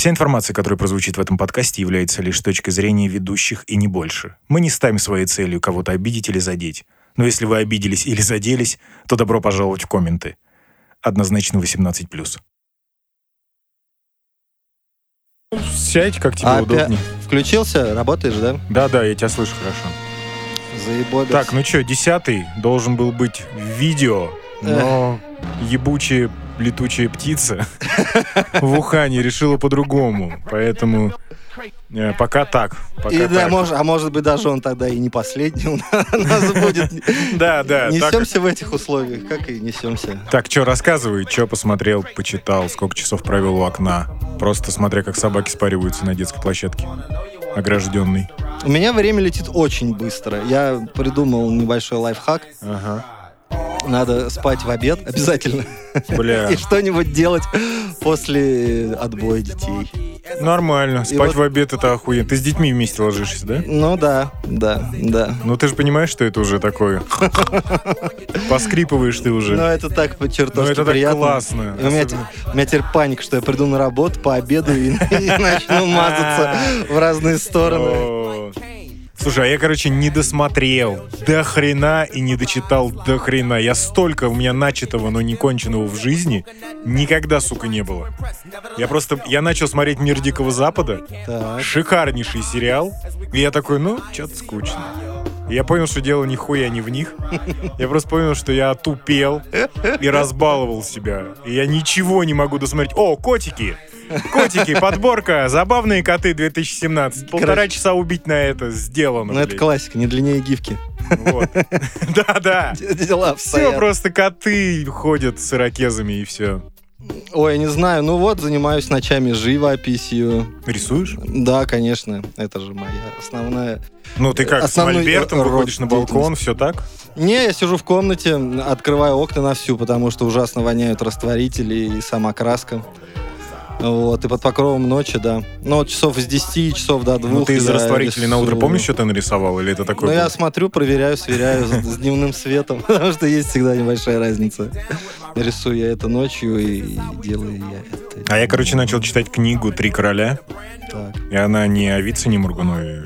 Вся информация, которая прозвучит в этом подкасте, является лишь точкой зрения ведущих и не больше. Мы не ставим своей целью кого-то обидеть или задеть. Но если вы обиделись или заделись, то добро пожаловать в комменты. Однозначно 18+. Сядь, как тебе А, удобнее. Включился? Работаешь, да? Да-да, я тебя слышу хорошо. Заебобец. Так, ну что, десятый должен был быть видео, но ебучая летучая птица в Ухане решила по-другому. Поэтому э, пока так. Пока И, да, так. мож- а может быть, даже он тогда и не последний у нас будет. Да, да. так- Несемся в этих условиях, как и несемся. Так, что, рассказывай, что посмотрел, почитал, сколько часов провел у окна. Просто смотря, как собаки спариваются на детской площадке. Огражденный. У меня время летит очень быстро. Я придумал небольшой лайфхак. Ага. Надо спать в обед обязательно. Бля, И что-нибудь делать после отбоя детей. нормально. Спать вот- в обед это охуенно. Ты с детьми вместе ложишься, да? Ну да, да, да. Ну ты же понимаешь, что это уже такое. Поскрипываешь ты уже. это так по Ну чертовски это так приятно. классно. У, меня, у меня теперь паника, что я приду на работу, пообедаю и, и начну мазаться в разные стороны. Слушай, а я, короче, не досмотрел до хрена и не дочитал до хрена. Я столько у меня начатого, но не конченного в жизни никогда, сука, не было. Я просто, я начал смотреть «Мир Дикого Запада», Так. шикарнейший сериал, и я такой, ну, что-то скучно. И я понял, что дело нихуя не в них. Я просто понял, что я тупел и разбаловал себя. И я ничего не могу досмотреть. О, котики! Котики, подборка, забавные коты 2017. Полтора Короче. часа убить на это сделано. Ну это классика, не длиннее гифки. Вот. Да-да. Дела Все просто коты ходят с ирокезами и все. Ой, не знаю, ну вот, занимаюсь ночами живописью. Рисуешь? Да, конечно, это же моя основная... Ну, ты как, с Основной мольбертом род выходишь на балкон, все так? Не, я сижу в комнате, открываю окна на всю, потому что ужасно воняют растворители и сама краска. Вот, и под покровом ночи, да. Ну, вот часов с 10 часов до 2 Ну, ты из растворителей на утро помнишь, что ты нарисовал? Или это Ну, такое? я было? смотрю, проверяю, сверяю с, с дневным светом, потому что есть всегда небольшая разница. Рисую я это ночью и делаю я это. А я, короче, начал читать книгу «Три короля». Так. И она не о Вицине Мургунове,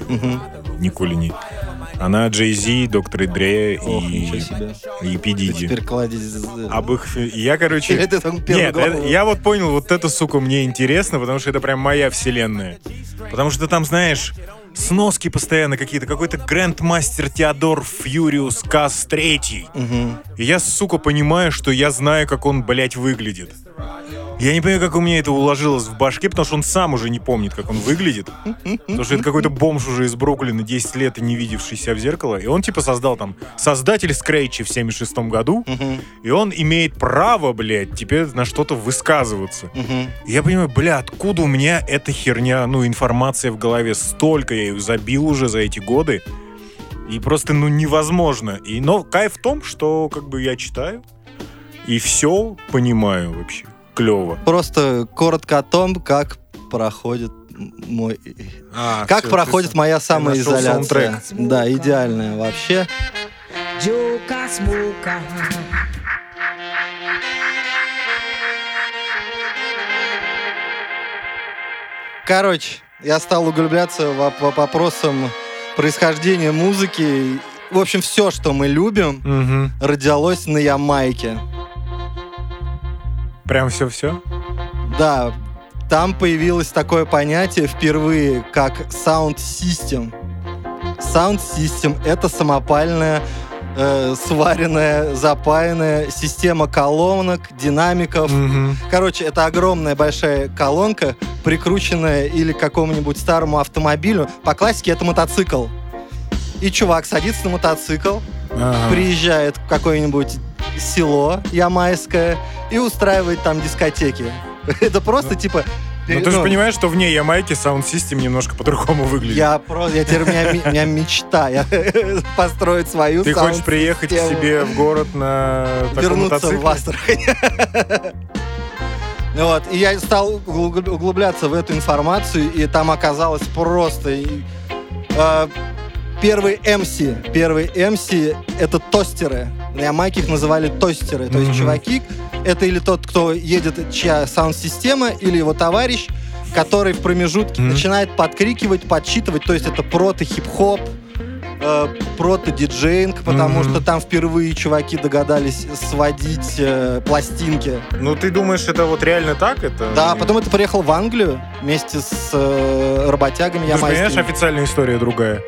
Мгм. Никулине. Она Джей Зи, Доктор Дре Ох, и, и Пи Диди. теперь кладезь... Об их... Я, короче... Там Нет, это- я вот понял, вот это, сука, мне интересно, потому что это прям моя вселенная. Потому что там, знаешь, сноски постоянно какие-то, какой-то грандмастер Теодор Фьюриус Кас Третий. Мгм. И я, сука, понимаю, что я знаю, как он, блядь, выглядит. Я не понимаю, как у меня это уложилось в башке, потому что он сам уже не помнит, как он выглядит. Потому что это какой-то бомж уже из Бруклина, 10 лет и не видевший себя в зеркало. И он типа создал там создатель Скретча в 76 году. И он имеет право, блядь, теперь на что-то высказываться. Я понимаю, бля, откуда у меня эта херня, ну, информация в голове, столько я ее забил уже за эти годы. И просто, ну, невозможно. И, но кайф в том, что, как бы, я читаю и все понимаю вообще. Клево. Просто коротко о том, как проходит мой... А, Как всё, проходит ты- моя самоизоляция. Да, идеальная вообще. Короче, я стал углубляться в по вопросам происхождения музыки. В общем, все, что мы любим, Мгм. родилось на Ямайке. Прям все-все? Да, там появилось такое понятие впервые, как sound system. Sound system — это самопальная, э, сваренная, запаянная система колонок, динамиков. Короче, это огромная большая колонка, прикрученная или к какому-нибудь старому автомобилю. По классике это мотоцикл. И чувак садится на мотоцикл, приезжает в какое-нибудь село ямайское и устраивает там дискотеки. Это просто типа... Ну, ты же ну, понимаешь, что вне Ямайки System немножко по-другому выглядит. Я просто, я теперь, у меня, у меня мечта, я построить свою Ты хочешь приехать к себе в город на вернуться мотоцикле? в Астрахань. Вот, и я стал углуб- углубляться в эту информацию, и там оказалось просто... и, э, Первый MC, первый MC — это тостеры. На Ямайке их называли тостеры. То есть Мгм. чуваки — это или тот, кто едет, чья саунд-система, или его товарищ который в промежутке Мгм. начинает подкрикивать, подсчитывать, то есть это прото-хип-хоп, э, прото-диджейнг, потому Мгм. что там впервые чуваки догадались сводить э, пластинки. Ну, ты думаешь, это вот реально так? Это... Да, потом это приехал в Англию вместе с э, работягами Ты же понимаешь, официальная история другая.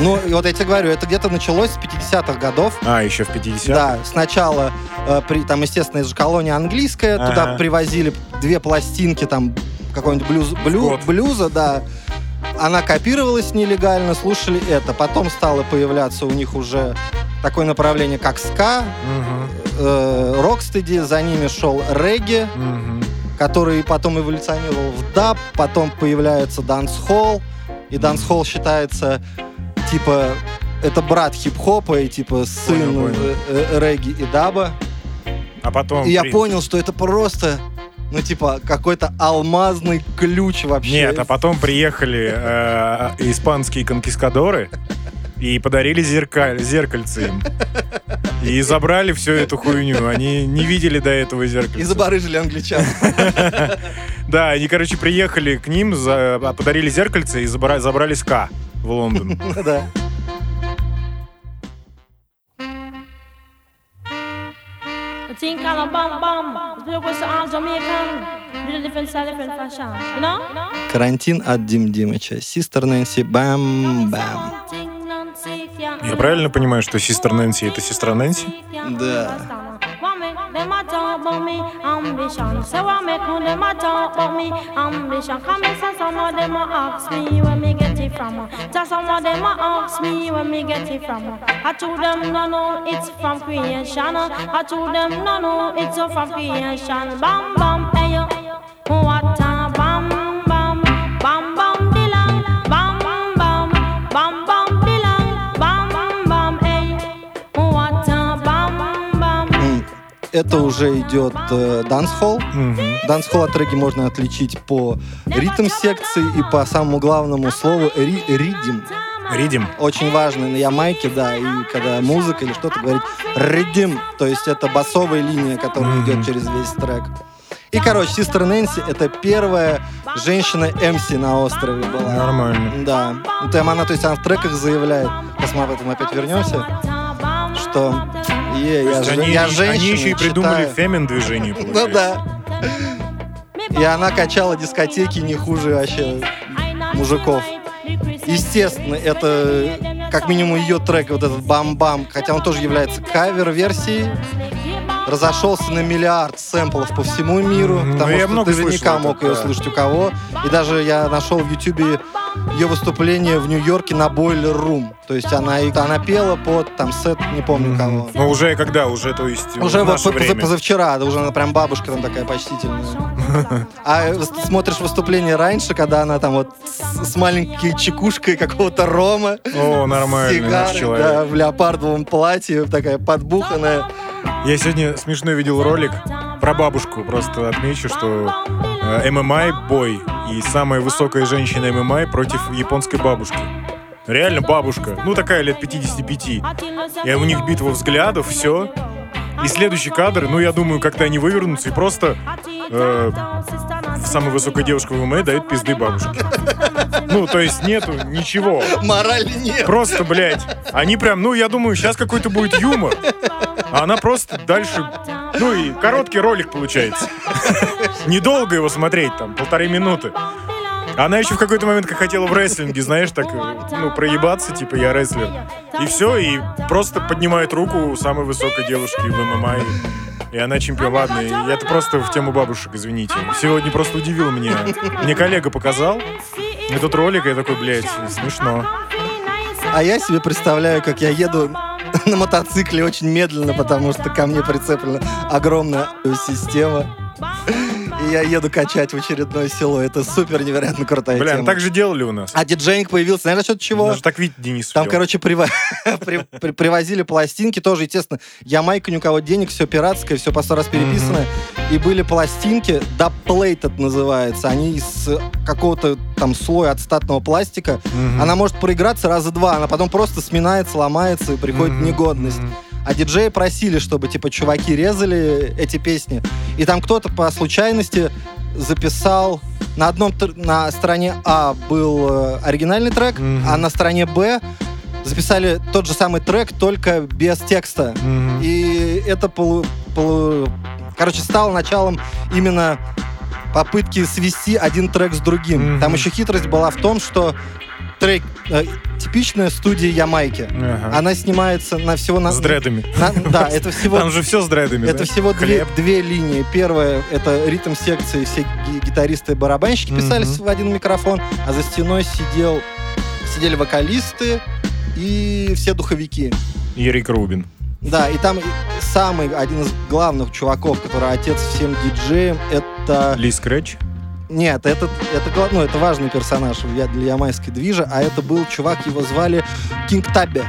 Ну, и вот я тебе говорю, это где-то началось с 50-х годов. А, еще в 50 Да, сначала, э, при, там, естественно, это же колония английская, Ага. туда привозили две пластинки, там, какой-нибудь блюз, блю- блюза, да. Она копировалась нелегально, слушали это. Потом стало появляться у них уже такое направление, как ска, э, рокстеди, за ними шел регги, который потом эволюционировал в даб, потом появляется дансхолл, и дансхолл считается, типа, это брат хип-хопа и, типа, сын Понял, понял. э, э, регги и даба. А потом... И я понял, что это просто, ну, типа, какой-то алмазный ключ вообще. Нет, а потом приехали э, испанские конкискадоры и подарили зеркаль, зеркальце им. И забрали всю эту хуйню. Они не видели до этого И зеркальца. забарыжили англичан. Да, они, короче, приехали к ним, а, подарили зеркальце и забра- забрали ска в Лондон. Да. Thing called a bum. The was all Jamaican. Little different style, different fashion. You know? Карантин от Дим Димыча. Систер Нэнси Бам-Бам. Я правильно понимаю, что сестра Нэнси это сестра Нэнси? Да. Them a talk about me ambition. Say what make who them a talk about me ambition. Come and say some of them a ask me where me get it from. Just some of them a ask me where me get it from. I told them no no it's from creation. I told them no no it's from creation. Bam bam hey yo, what a Это уже идет э, дансхолл. Мгм. Дансхолл от регги можно отличить по ритм секции и по самому главному слову ри- ридим. Ридим. Очень важно на Ямайке, да, и когда музыка или что-то говорит ридим, то есть это басовая линия, которая Мгм. идет через весь трек. И, короче, Систер Нэнси — это первая женщина-МС на острове была. Нормально. Да. Там она, то есть она в треках заявляет, сейчас мы об этом опять вернемся, что «Е, я, же- они, я они женщина, еще и придумали читаю». фемин движение. Ну да. И она качала дискотеки не хуже вообще мужиков. Естественно, это как минимум ее трек, вот этот «Бам-бам», хотя он тоже является кавер-версией, разошелся на миллиард сэмплов по всему миру, потому Ну, я что много ты наверняка мог это, ее да. слышать у кого. И даже я нашел в Ютубе ее выступление в Нью-Йорке на Boiler Room. То есть она, и- она пела под там сет, не помню кого. Ну, уже когда? Уже, то есть, Уже в вот время. позавчера, да, уже она прям бабушка там такая почтительная. А смотришь выступление раньше, когда она там вот с, маленькой чекушкой какого-то рома, О, нормальный наш сигарой, человек. да, в леопардовом платье, такая подбуханная. Я сегодня смешно видел ролик про бабушку. Просто отмечу, что э, ММА-бой и самая высокая женщина ММА против японской бабушки. Реально бабушка. Ну, такая лет 55. И у них битва взглядов, все. И следующий кадр, ну, я думаю, как-то они вывернутся и просто э, самая высокая девушка в ММА дает пизды бабушке. Ну, то есть нету ничего. Морали нет. Просто, блядь, они прям, ну, я думаю, сейчас какой-то будет юмор. А она просто дальше... Ну и короткий ролик получается. Недолго его смотреть, там, полторы минуты. Она еще в какой-то момент как хотела в рестлинге, знаешь, так, ну, проебаться, типа, я рестлер. И все, и просто поднимает руку самой высокой девушки в ММА. И, и она чемпион. Ладно, это просто в тему бабушек, извините. Сегодня просто удивил меня. Мне коллега показал этот ролик, и я такой, блядь, смешно. А я себе представляю, как я еду на мотоцикле очень медленно, потому что ко мне прицеплена огромная система. И я еду качать в очередное село. Это супер невероятно крутая Бля, ну тема. так же делали у нас. А диджейнг появился, знаешь, счет чего? Даже так Витя Денис Там, делал. короче, прива- при- при- привозили пластинки, тоже, естественно, Ямайка, ни у кого денег, все пиратское, все по сто раз переписано. И были пластинки, дабплейт это называется, они из какого-то там слоя отстатного пластика. Мгм. Она может проиграться раза два, она потом просто сминается, ломается и приходит в Мгм, негодность. А диджеи просили, чтобы, типа, чуваки резали эти песни. И там кто-то по случайности записал на одном на стороне А был э, оригинальный трек, Мгм. а на стороне Б записали тот же самый трек, только без текста. Мгм. И это полу- полу- короче, стало началом именно попытки свести один трек с другим. Мгм. Там еще хитрость была в том, что трек э, типичная студия Ямайки. Ага. Она снимается на всего на... С дредами. на- да, это всего Там же все с дредами, это да? всего две, Хлеб. две линии. Первая — это ритм секции, все ги- гитаристы и барабанщики писались в один микрофон, а за стеной сидел, сидели вокалисты и все духовики. Рик Рубин. Да, и там самый, один из главных чуваков, который отец всем диджеям, это... Ли Скретч. Нет, это, это, ну, это важный персонаж для ямайской движа, а это был чувак, его звали Кинг Табби.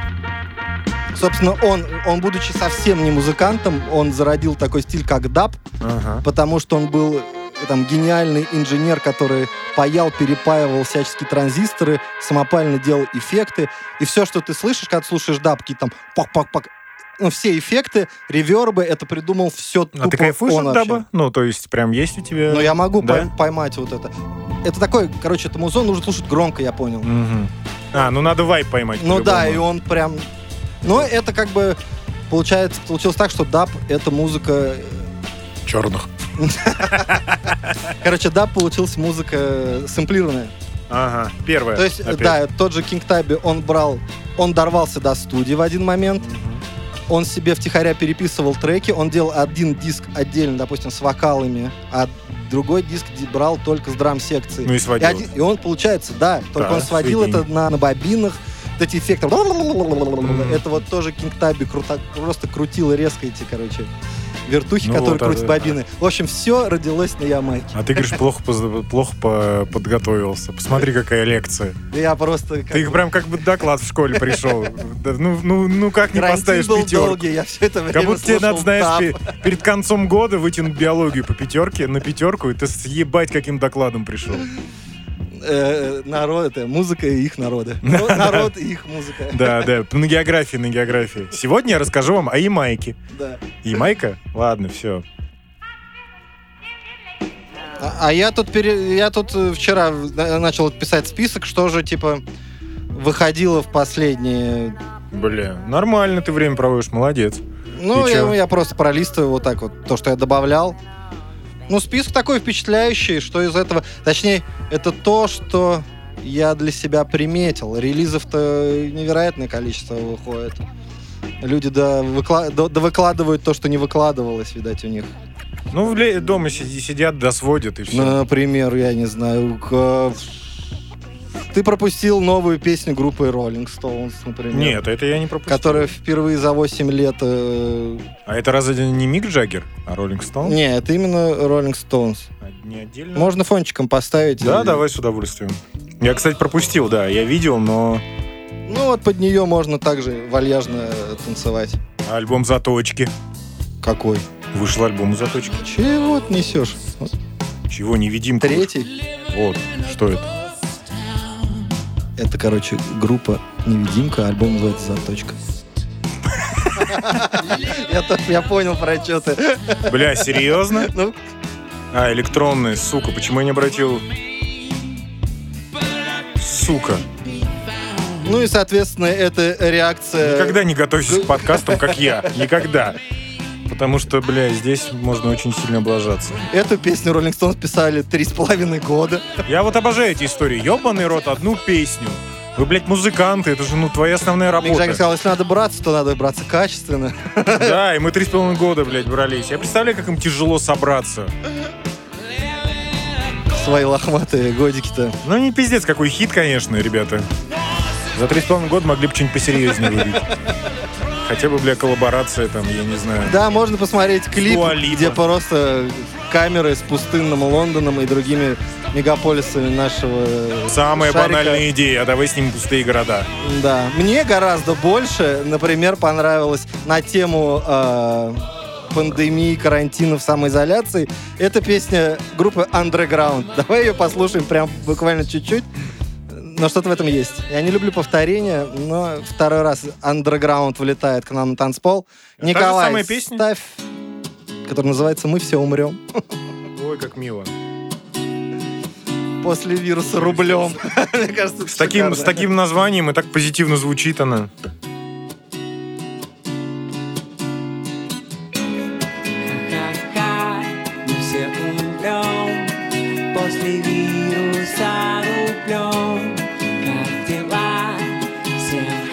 Собственно, он, он, будучи совсем не музыкантом, он зародил такой стиль, как даб, Ага. потому что он был там гениальный инженер, который паял, перепаивал всяческие транзисторы, самопально делал эффекты. И все, что ты слышишь, когда слушаешь даб, какие там пак-пак-пак, все эффекты, ревербы, это придумал все А ты кайфуешь он от даба? Ну, то есть, прям есть у тебя... Но я могу Да? пой- поймать вот это. Это такой, короче, это музон нужно слушать громко, я понял. Мгм. А, ну надо вайб поймать. Ну да, и он прям... Но это как бы получается, получилось так, что даб — это музыка... Черных. Короче, даб получился музыка сэмплированная. Ага, первое. То есть, опять. да, тот же Кинг Табби, он брал... Он дорвался до студии в один момент, Мгм. Он себе втихаря переписывал треки, он делал один диск отдельно, допустим, с вокалами, а другой диск ди- брал только с драм-секцией. Ну и И, сводил. один- и он, получается, да, только Да, он сводил сведение. это на, на бобинах, вот эти эффекты. Это вот тоже Кинг Табби круто, просто крутил резко эти, короче, вертухи, Ну которые вот, а, крутят да. бобины. В общем, все родилось на Ямайке. А ты говоришь, плохо, плохо по- подготовился. Посмотри, какая лекция. Я просто... Ты прям как бы доклад в школе пришел. Ну, ну, ну как не поставишь был пятерку? долгий, я все это время Как будто тебе надо, знаешь, перед концом года вытянуть биологию по пятерке на пятерку, и ты съебать каким докладом пришел. Э, народ, это музыка и их народы. Народ- Народ и их музыка. Да, да, на географии, на географии. Сегодня я расскажу вам о Ямайке. Да. Ямайка? Ладно, все. А, а я тут пере- я тут э, вчера начал писать список, что же типа выходило в последние. Бля, нормально ты время проводишь, молодец. Ну, я, чё? я просто пролистываю вот так вот то, что я добавлял. Ну, список такой впечатляющий, что из этого... Точнее, это то, что я для себя приметил. Релизов-то невероятное количество выходит. Люди да, выкла- да- да выкладывают то, что не выкладывалось, видать, у них. Ну, дома си- сидят, досводят и все. Например, я не знаю, к- ты пропустил новую песню группы Rolling Stones, например. Нет, это я не пропустил. Которая впервые за 8 лет... э, А это разве не Мик Джаггер, а Роллинг Стоун? Не, это именно Rolling Stones. Не отдельно? Можно фончиком поставить. Да, и- давай с удовольствием. Я, кстати, пропустил, да, я видел, но Ну вот под нее можно также вальяжно танцевать. альбом «Заточки». Какой? Вышел альбом «Заточки». Чего ты несешь? Чего, невидимка? Третий. Вот, что это? Это, короче, группа «Невидимка», альбом называется «Заточка». Я Я понял, про что ты. Бля, серьезно? Ну, А, электронная, сука, почему я не обратил... Сука. ну и, соответственно, это реакция... Никогда не готовься к подкастам, как я. Никогда. Потому что, бля, здесь можно очень сильно облажаться. Эту песню Rolling Stones писали три с половиной года. Я вот обожаю эти истории. Ёбаный рот, одну песню. Вы, блядь, музыканты, это же, ну, твоя основная Мик работа. сказал, если надо браться, то надо браться качественно. Да, и мы три с половиной года, блядь, брались. Я представляю, как им тяжело собраться. Свои лохматые годики-то. Ну, не пиздец, какой хит, конечно, ребята. За три с половиной года могли бы что-нибудь посерьезнее выбить. Хотя бы, бля, коллаборация там, я не знаю. Да, можно посмотреть клип, Дуа Липа. где просто камеры с пустынным Лондоном и другими мегаполисами нашего Самая шарика. банальная идея, а давай снимем пустые города. Да. Мне гораздо больше, например, понравилось на тему э, пандемии, карантина в самоизоляции. Это песня группы Underground. Давай ее послушаем прям буквально чуть-чуть. Но что-то в этом есть. Я не люблю повторения, но второй раз Underground вылетает к нам на танцпол. Это же Николай, ставь, которая называется «Мы все умрем». Ой, как мило. после вируса рублем. Мне кажется, С таким, с таким названием и так позитивно звучит она.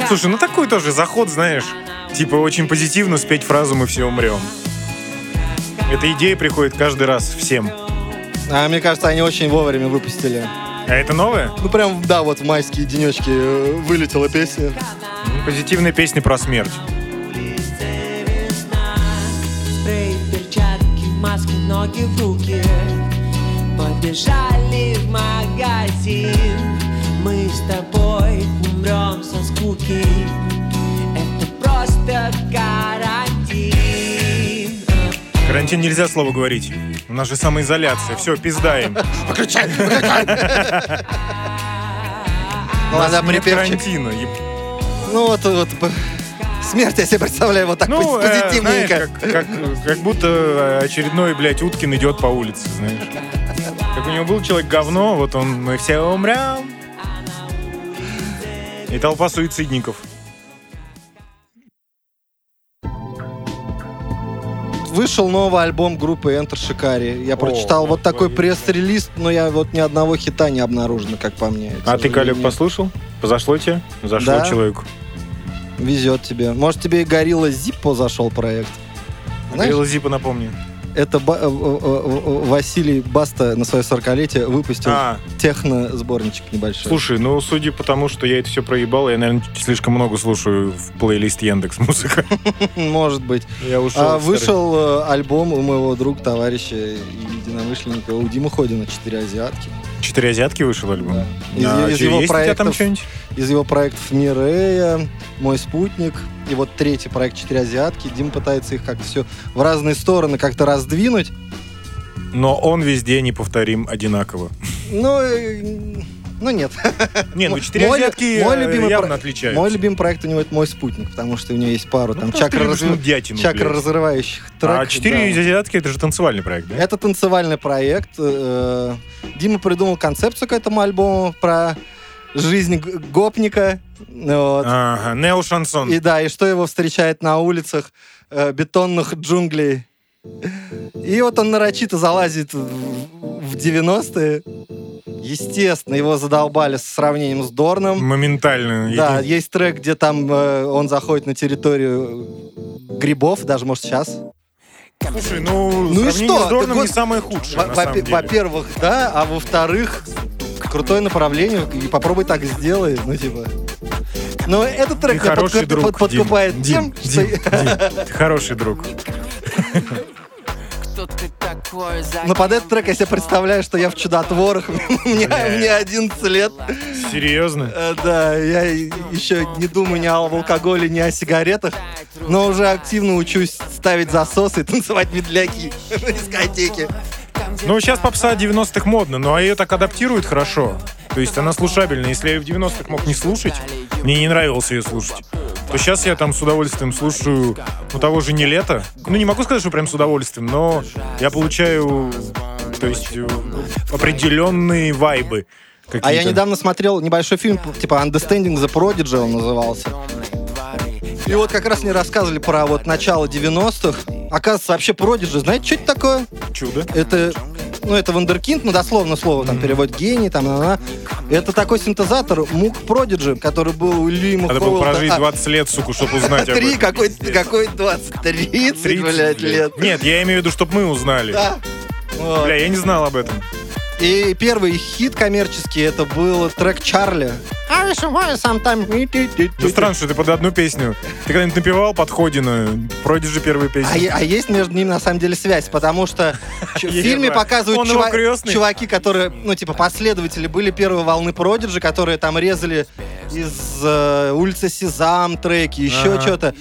Слушай, ну такой тоже заход, знаешь. Типа очень позитивно спеть фразу «Мы все умрем». Эта идея приходит каждый раз всем. А мне кажется, они очень вовремя выпустили. А это новое? Ну прям, да, вот в майские денечки э, вылетела песня. Ну, Позитивная песня про смерть. маски, ноги в руки. Побежали в магазин. Мы с тобой умрем со скуки. Это просто карантин. Карантин нельзя слово говорить. У нас же самоизоляция. Все, пиздаем. Выключай, выключай. Ну, нет припевчик. карантина. Еб- Ну вот, вот смерть я себе представляю вот так Ну, пози- э, позитивненько. знаешь, как, как, как будто очередной, блядь, Уткин идет по улице, знаешь. Как у него был человек говно, вот он, мы все умрем. И толпа суицидников. Вышел новый альбом группы Enter Shikari. Я прочитал вот такой пресс-релиз, но я вот ни одного хита не обнаружено, как по мне. А ты, Калек, послушал? Позашло тебе? Зашло Да. человеку. Везет тебе. Может, тебе и Горилла Зиппо зашел проект? Знаешь, Говорила Зипа, напомни. Это Ба- э, э, э, Василий Баста на свое 40-летие выпустил А, техно-сборничек небольшой. слушай, ну, судя по тому, что я это все проебал, я, наверное, слишком много слушаю в плейлист Яндекс Музыка. Может быть. Я ушел. А вышел альбом у моего друга, товарища и единомышленника, у Димы Ходина «Четыре азиатки». Четыре азиатки вышел альбом. Да. Из- А из его есть у тебя там проектов- что-нибудь? Из его проектов «Мирея», «Мой спутник» и вот третий проект «Четыре азиатки». Дима пытается их как-то все в разные стороны как-то раздвинуть. Но он везде неповторим одинаково. Ну, э, ну нет. Не, ну четыре мой- азиатки мой э, любимый явно про- отличаются. Мой любимый проект у него это «Мой спутник», потому что у него есть пару Ну, там ты любишь разрыв- нудятину, чакра блядь. разрывающих треков. А четыре да. азиатки это же танцевальный проект, да? Это танцевальный проект. Э, Дима придумал концепцию к этому альбому про жизнь гопника. Вот. Ага, нео-шансон. И да, и что его встречает на улицах э, бетонных джунглей. И вот он нарочито залазит в, в 90-е. Естественно, его задолбали с сравнением с Дорном. Моментально. Да, Еди- есть трек, где там э, он заходит на территорию грибов, даже, может, сейчас. Слушай, ну, Ну и что? с Дорном Так не вот, самое худшее, Во- на во-. Во-первых, да, а во-вторых, крутое направление, и попробуй так сделай, ну, типа... Но этот трек друг, подкупает Дим, тем, Дим, что... Дим, Дим, ты хороший друг. Но под этот трек я себе представляю, что я в чудотворах, мне, мне 11 лет. Серьезно? Э, Да, я еще не думаю ни о алкоголе, ни о сигаретах, но уже активно учусь ставить засосы и танцевать медляки на дискотеке. Ну, сейчас попса 90-х модно, но ее так адаптируют хорошо. То есть она слушабельна. Если я в 90-х мог не слушать, мне не нравилось ее слушать, то сейчас я там с удовольствием слушаю, ну, того же не лето. Ну, не могу сказать, что прям с удовольствием, но я получаю, то есть, э, определенные вайбы. А я недавно смотрел небольшой фильм, типа Understanding the Prodigy он назывался. И вот как раз мне рассказывали про вот начало 90-х. Оказывается, вообще Prodigy, знаете, что это такое? Чудо. Это, ну, это вундеркинд, ну, дословно слово, там, перевод гений, там, на, на. Это такой синтезатор Мук Prodigy, который был у Лима Надо было прожить А, 20 лет, сука, чтобы узнать об Три, этом. какой, какой 20, 30, 30, блядь, лет. Нет, я имею в виду, чтобы мы узнали. Да. Вот. Бля, я не знал об этом. И первый хит коммерческий это был трек Чарли. I swear sometime- Ну, странно, что ты под одну песню. Ты когда-нибудь напевал подходина, пройдешь же первую песню. А, а есть между ними на самом деле связь, потому что в фильме показывают чува- чуваки, которые, ну, типа, последователи были первой волны Продиджи, которые там резали из э, улицы Сезам треки, еще Ага. что-то.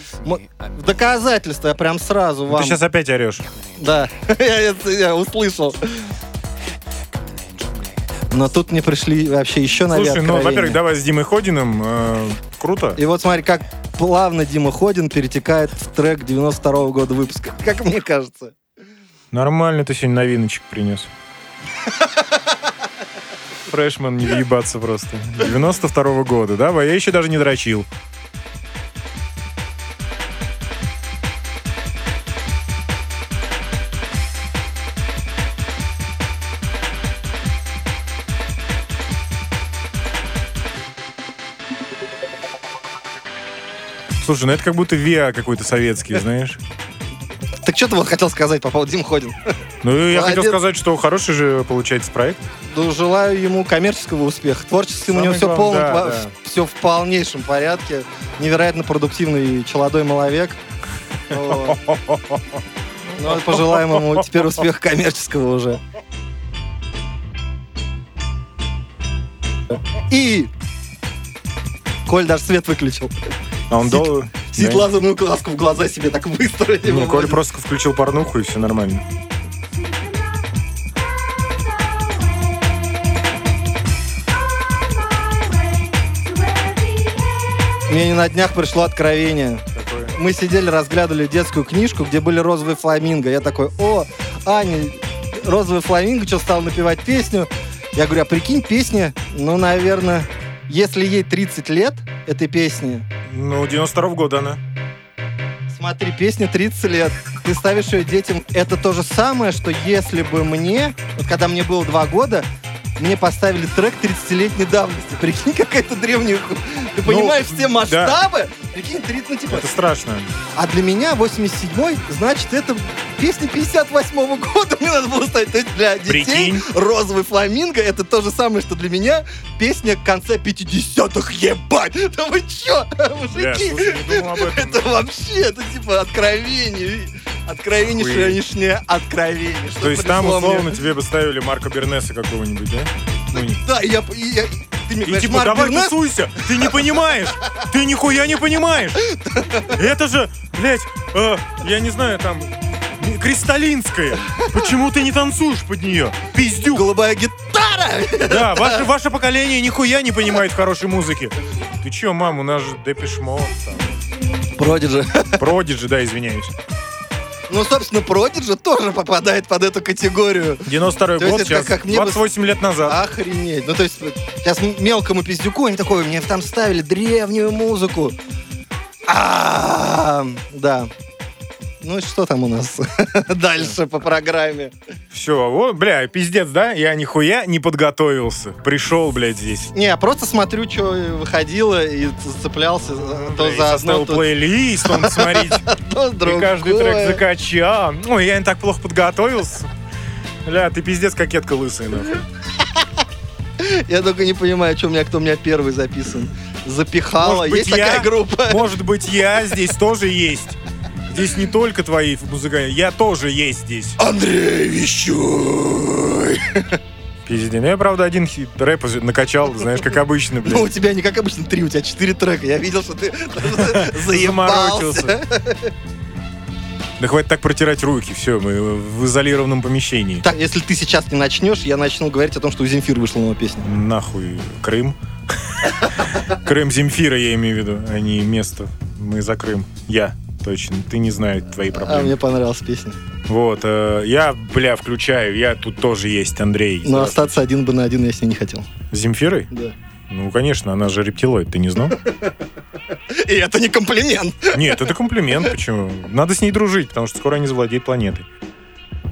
Я прям сразу Ну, вам. Ты сейчас опять орешь. Да, я услышал. Но тут мне пришли вообще еще новые Слушай, ну, во-первых, давай с Димой Ходиным. э, круто. И вот смотри, как плавно Дима Ходин перетекает в трек 92 года выпуска, как мне кажется. Нормально ты сегодня новиночек принес. Фрешман, не въебаться просто. 92 года, да? Я еще даже не дрочил. Слушай, ну это как будто ВИА какой-то советский, знаешь. Так что ты вот хотел сказать по поводу Дим Ходин? Ну, я хотел Молодец. сказать, что хороший же получается проект. Ну, желаю ему коммерческого успеха. Творческим у него все, главное, полно, да, да. все в полнейшем порядке. Невероятно продуктивный челодой маловек. Вот. Ну, пожелаем ему теперь успеха коммерческого уже. И Коль даже свет выключил. А он дол... Сидит Да. лазерную краску в глаза себе так быстро. не Не, Коля просто включил порнуху, и все нормально. Мне на днях пришло откровение. Мы сидели, разглядывали детскую книжку, где были розовые фламинго. Я такой, о, Аня, розовый фламинго, что стал напевать песню. Я говорю, а прикинь, песня, ну, наверное, если ей 30 лет, этой песни, Ну, 92 года она. смотри, песня 30 лет, ты ставишь ее детям, это то же самое, что если бы мне, вот когда мне было 2 года, мне поставили трек 30-летней давности. Прикинь, какая-то древняя... Ты Ну, понимаешь все да. масштабы? Прикинь, 30, ну, типа, Это страшно. А для меня 87-й, значит, это песня 58-го года мне надо было ставить. То есть для детей Прикинь. розовый фламинго это то же самое, что для меня песня конца 50-х. Ебать! Да вы чё, мужики? слушай, об этом. это вообще, это типа откровение. Откровеннейшее откровение. что То есть там, пришло мне. условно, тебе бы ставили Марка Бернеса какого-нибудь, да? Ну, не- Да, и я, и я- ты мне И говоришь, типа, Марк давай Бернес? тусуйся! Ты не понимаешь! Ты нихуя не понимаешь! Это же, блядь, э, я не знаю, там, кристаллинская. Почему ты не танцуешь под нее? Пиздюк! голубая гитара! Да, ваше, ваше поколение нихуя не понимает хорошей музыки. Ты чё, мам, у нас же Depeche Mode, Prodigy. Prodigy, да, извиняюсь. Ну, собственно, Продиджи тоже попадает под эту категорию. 92 То есть год, это сейчас как бы- 28 лет назад. Охренеть. Ну, то есть, сейчас мелкому пиздюку они такой, мне там ставили древнюю музыку. А, да. Ну, и что там у нас дальше по программе? Все, вот, бля, пиздец, да? Я нихуя не подготовился. Пришел, блядь, здесь. Не, я просто смотрю, что выходило, и зацеплялся то Бля, за одно, то, плейлист, он смотрите. И каждый трек закачал. Ой, я не так плохо подготовился. Бля, ты пиздец кокетка лысая, нахуй. Я только не понимаю, что у меня, кто у меня первый записан. Запихала. Может быть, Есть такая группа. Может быть, я здесь тоже есть. Здесь не только твои музыканты, я тоже есть здесь. Андрей Вещуй. Пиздец. Ну, я, правда, один хит рэп накачал, знаешь, как обычно, Ну, у тебя не как обычно три, у тебя четыре трека. Я видел, что ты Заморочился. заебался. Да хватит так протирать руки, все, мы в изолированном помещении. Так, если ты сейчас не начнешь, я начну говорить о том, что у Земфир вышла новая песня. Нахуй Крым. Крым Земфира, я имею в виду, а не место. Мы за Крым. Я, точно. Ты не знаешь твои А проблемы. мне понравилась песня. Вот, э, я, бля, включаю, я тут тоже есть, Андрей. Но остаться один бы на один я с ней не хотел. С Земфирой? Да. Ну, конечно, она же рептилоид, ты не знал? И это не комплимент. Нет, это комплимент, почему? Надо с ней дружить, потому что скоро они завладеют планетой.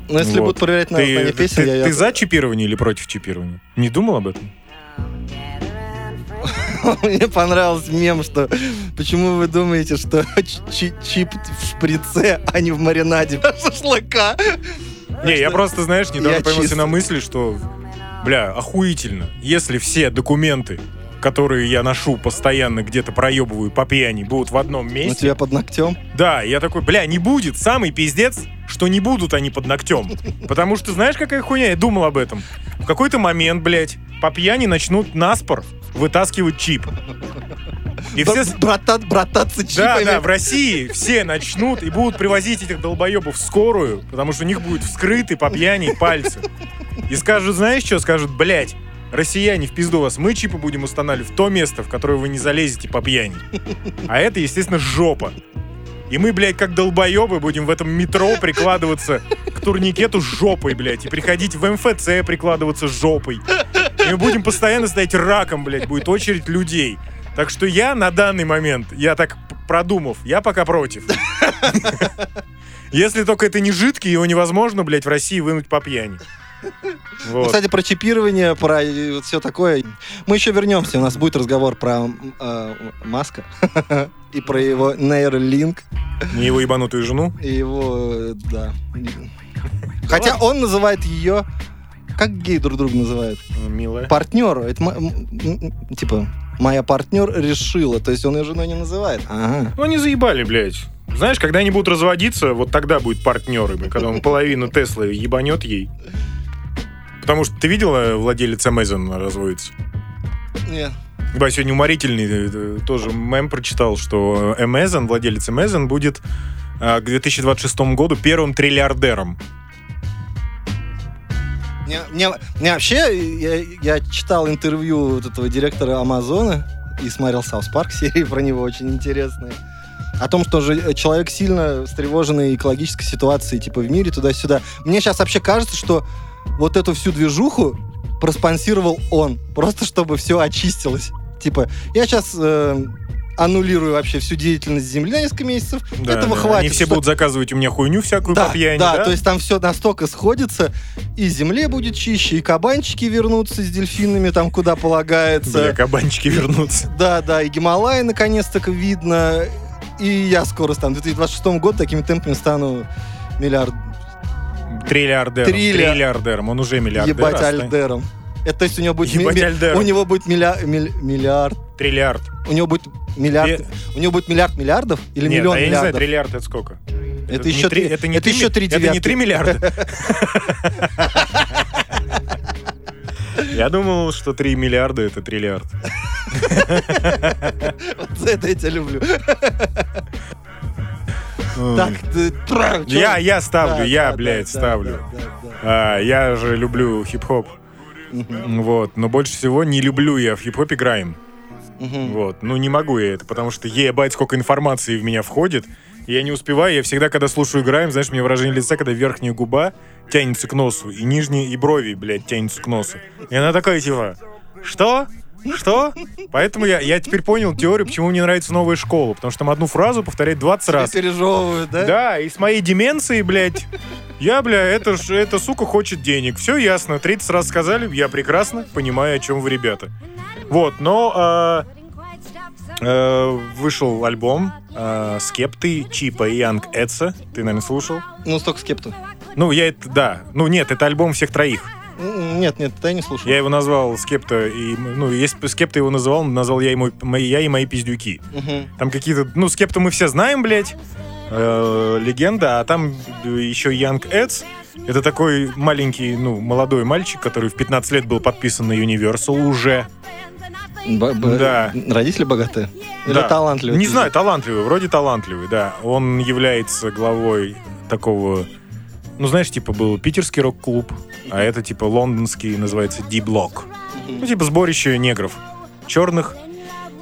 Но если Вот. будут проверять на Ты, знание ты- песен, я... ты за чипирование или против чипирования? Не думал об этом? Мне понравился мем, что почему вы думаете, что чи- чип в шприце, а не в маринаде? Шашлыка? Не, я просто, знаешь, недавно поймался на мысли, что, бля, охуительно, если все документы, которые я ношу постоянно где-то проебываю по пьяни, будут в одном У месте. тебя под ногтем? Да, я такой, бля, не будет. Самый пиздец, что не будут они под ногтем. Потому что знаешь, какая хуйня? Я думал об этом. В какой-то момент, блядь, по пьяни начнут наспор вытаскивать чип. И все... с- Бр- брата- брататься Да, чипами. да, в России все начнут и будут привозить этих долбоебов в скорую, потому что у них будут вскрыты по пьяни пальцы. И скажут, знаешь что? Скажут, блядь, россияне, в пизду вас, мы чипы будем устанавливать в то место, в которое вы не залезете по пьяни. А это, естественно, жопа. И мы, блядь, как долбоебы будем в этом метро прикладываться к турникету жопой, блядь, и приходить в МФЦ прикладываться жопой. И мы будем постоянно стоять раком, блядь, будет очередь людей. Так что я на данный момент, я так продумав, я пока против. Если только это не жидкий, его невозможно, блядь, в России вынуть по пьяни. Ну, Вот. Кстати, про чипирование, про все такое. Мы еще вернемся. У нас будет разговор про э, Маска и про его нейролинк Не его ебанутую жену. и его, э, да. Хотя он называет ее, как гей друг друга называют? Милая. Партнер. Это типа моя партнер решила, то есть он ее женой не называет. Ага. Ну, они заебали, блядь. Знаешь, когда они будут разводиться, вот тогда будет партнеры, когда он половину Теслы ебанет ей. Потому что ты видела, владелец Amazon разводится? Нет. Да, сегодня уморительный э, тоже мем прочитал, что Amazon, владелец Amazon, будет а, к 2026 году первым триллиардером. Мне, мне- мне вообще, я, я читал интервью вот этого директора Амазона и смотрел South Park серии про него очень интересные. О том, что же человек сильно встревоженный экологической ситуацией, типа в мире туда-сюда. Мне сейчас вообще кажется, что вот эту всю движуху проспонсировал он, просто чтобы все очистилось. Типа, я сейчас аннулирую вообще всю деятельность Земли на несколько месяцев. Да, Этого да. хватит. Они все что- будут заказывать у меня хуйню всякую да, по пьяни, да, да? то есть там все настолько сходится, и земле будет чище, и кабанчики вернутся с дельфинами там, куда полагается. Бля, кабанчики вернутся. Да, да, и Гималаи наконец-то видно. И я скоро стану, в 2026 году такими темпами стану миллиард... Триллиардером. Трилля- Триллиардером. Он уже миллиардер. ебать остань. альдером. Это то есть у него будет, ми- Ебать ми- альдером. у него будет милля- миль- миллиард, Триллиард. у него будет миллиард, Э, у него будет миллиард миллиардов или Нет, миллион а я не знаю, миллиардов? триллиард это сколько? Это не еще три- три- это не это три еще ми- три Это не. 3 миллиарда. Я думал, что 3 миллиарда это триллиард. Вот за это я тебя люблю. Так, ты- тра, чё? Я, я ставлю, я, блядь, ставлю. А, я же люблю хип-хоп. Вот. Но больше всего не люблю я в хип-хопе грайм. Вот. Ну, не могу я это, потому что ебать, сколько информации в меня входит. Я не успеваю, я всегда, когда слушаю грайм, знаешь, меня выражение лица, когда верхняя губа тянется к носу, и нижние, и брови, блядь, тянутся к носу. И она такая, типа, что? Что? Поэтому я, я теперь понял теорию, почему мне нравится новая школа. Потому что там одну фразу повторяет 20 раз. Пережевывают, да? Да, и с моей деменцией, блядь, я, бля, это ж, эта сука хочет денег. Все ясно, 30 раз сказали, я прекрасно понимаю, о чем вы, ребята. Вот, но а, э, вышел альбом э, Скепты, Чипа и Янг Эдса. Ты, наверное, слушал? Ну, столько скепту. Ну, я это, да. Ну, нет, это альбом всех троих. Нет, нет, это я не слушал. Я его назвал Скепта и... Ну, если бы Скепта его называл, назвал я, ему, я и мои пиздюки. Мгм. Там какие-то... Ну, Скепту мы все знаем, блядь. э, легенда. А там еще Янг Эдс. Это такой маленький, ну, молодой мальчик, который в 15 лет был подписан на Universal уже. Б- б- Да. Родители богатые? Или Да. талантливые? Не знаю, талантливый, вроде талантливый, да. Он является главой такого... Ну, знаешь, типа был питерский рок-клуб, а это типа лондонский, называется D-Block. Ну, типа сборище негров. Черных.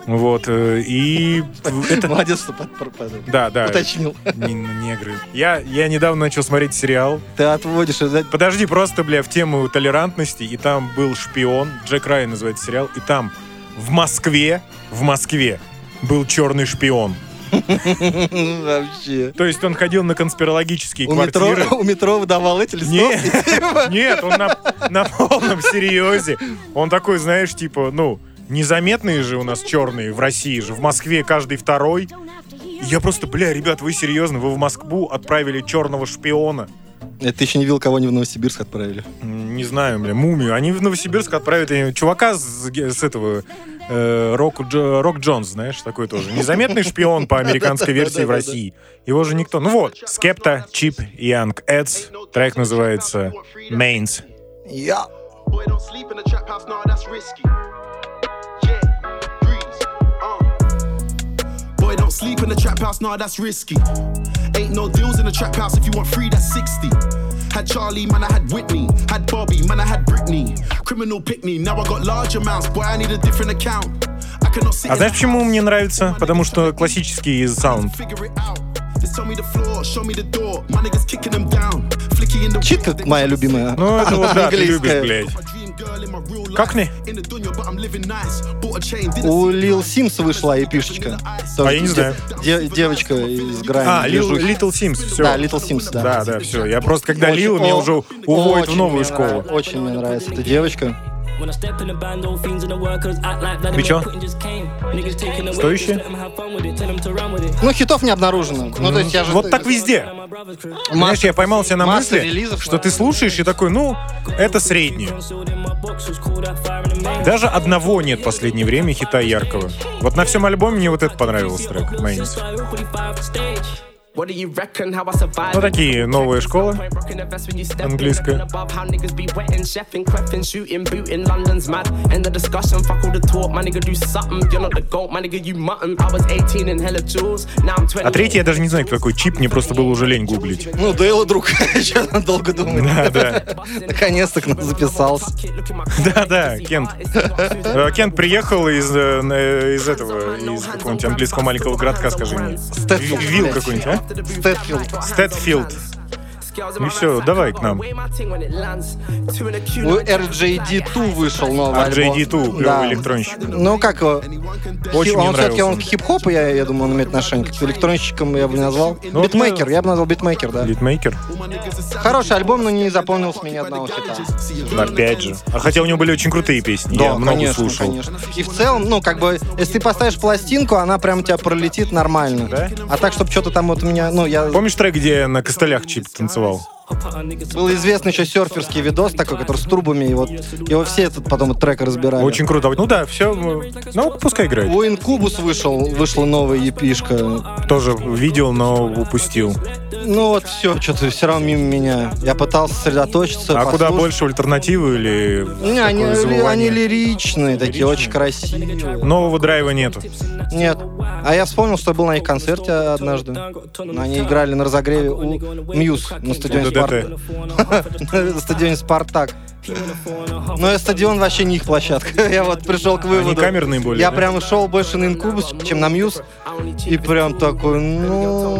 Вот. э, И это... Молодец, что под- под- под- Да, да. уточнил. Не- негры. Я, я недавно начал смотреть сериал. Ты отводишь... это- Подожди, просто, бля, в тему толерантности, и там был шпион, Джек Райан называется сериал, и там в Москве, в Москве был черный шпион. Вообще. То есть он ходил на конспирологические У метро, квартиры. у метро выдавал эти Нет, листовки. нет, он на, на полном серьезе. Он такой, знаешь, типа, ну, незаметные же у нас черные в России же. В Москве каждый второй. Я просто, бля, ребят, вы серьезно? Вы в Москву отправили черного шпиона? Это ты еще не видел, кого они в Новосибирск отправили. Не знаю, бля, мумию. Они в Новосибирск отправят э, чувака с, с этого э, Рок, Дж- Рок Джонс, знаешь, такой тоже. Незаметный шпион по американской версии в России. Его же никто. Ну вот, Скепта, Чип, Янг Эдс. Трек называется Mains. Я. Boy, don't sleep in the trap house, nah, that's risky. Yeah, breeze, uh. Boy, don't sleep in the trap house, nah, that's risky. Ain't no deals in the trap house, if you want free, that's 60. Had Charlie, man, I had Whitney. Had Bobby, man, I had Britney. Criminal pick me, now I got large amounts, boy, I need a different account. I cannot sit А знаешь, почему мне нравится? Потому что классический саунд. Чит как моя любимая. Ну, это вот да, ты любишь, блядь. Как не? У Lil Sims вышла эпишечка. А я не знаю. Де- девочка из Грайма. А, Lil, движухи. Little Sims, все. Да, Little Sims, да. Да, да, все. Я просто, когда Очень- Лил, меня о- уже уводят в новую мне школу. Очень мне нравится эта девочка. Вы чё? Стоящие? Ну, хитов не обнаружено. Ну, то есть я же... Вот так везде. Знаешь, я поймал себя на масса мысли, релизов, что ты слушаешь и такой, ну, это среднее. Даже одного нет в последнее время хита яркого. Вот на всем альбоме мне вот это понравился трек, Майнс. Ну, такие новые школы. Английская. А третий я даже не знаю, кто такой чип, мне просто было уже лень гуглить. Ну, Дейла друг. Что там долго думать? Да, да. Наконец-то к нам записался. Да, да, Кент. Э, Кент приехал из, э, из этого, из какого-нибудь английского маленького городка, скажи мне. Вилл какой-нибудь, а? Steadfield. Steadfield. И все, давай к нам. У RJD2 вышел новый альбом. RJD2, клевый Да. электронщик. Ну, как его? Очень он все-таки он к хип-хопу, я, я думаю, он имеет отношение. К электронщикам я бы не назвал. Ну, битмейкер, мы- я бы назвал битмейкер, да. Битмейкер. Хороший альбом, но не запомнился мне ни одного хита. Опять же. А хотя у него были очень крутые песни. Да, я много конечно, слушал. конечно. И в целом, ну, как бы, если ты поставишь пластинку, она прям тебя пролетит нормально. Да? А так, чтобы что-то там вот у меня, ну, я... Помнишь трек, где я на костылях чип танцевал? festival. Был известный еще серферский видос такой, который с трубами, и вот его все этот потом этот трек разбирали. Очень круто. Ну да, все. Ну, пускай играет. У Инкубус вышел, вышла новая епишка. Тоже видел, но упустил. Ну вот все, что-то все равно мимо меня. Я пытался сосредоточиться. А куда послушать. больше, в альтернативу или Не, они, они лиричные, такие очень красивые. Нового драйва нету. Нет. А я вспомнил, что я был на их концерте однажды. Они играли на разогреве у Мьюз на стадионе ДДТ. На стадионе Спартак. Но стадион вообще не их площадка. Я вот пришел к выводу. камерные более, Я да? прям шел больше на Incubus, чем на Muse. И прям такой, ну...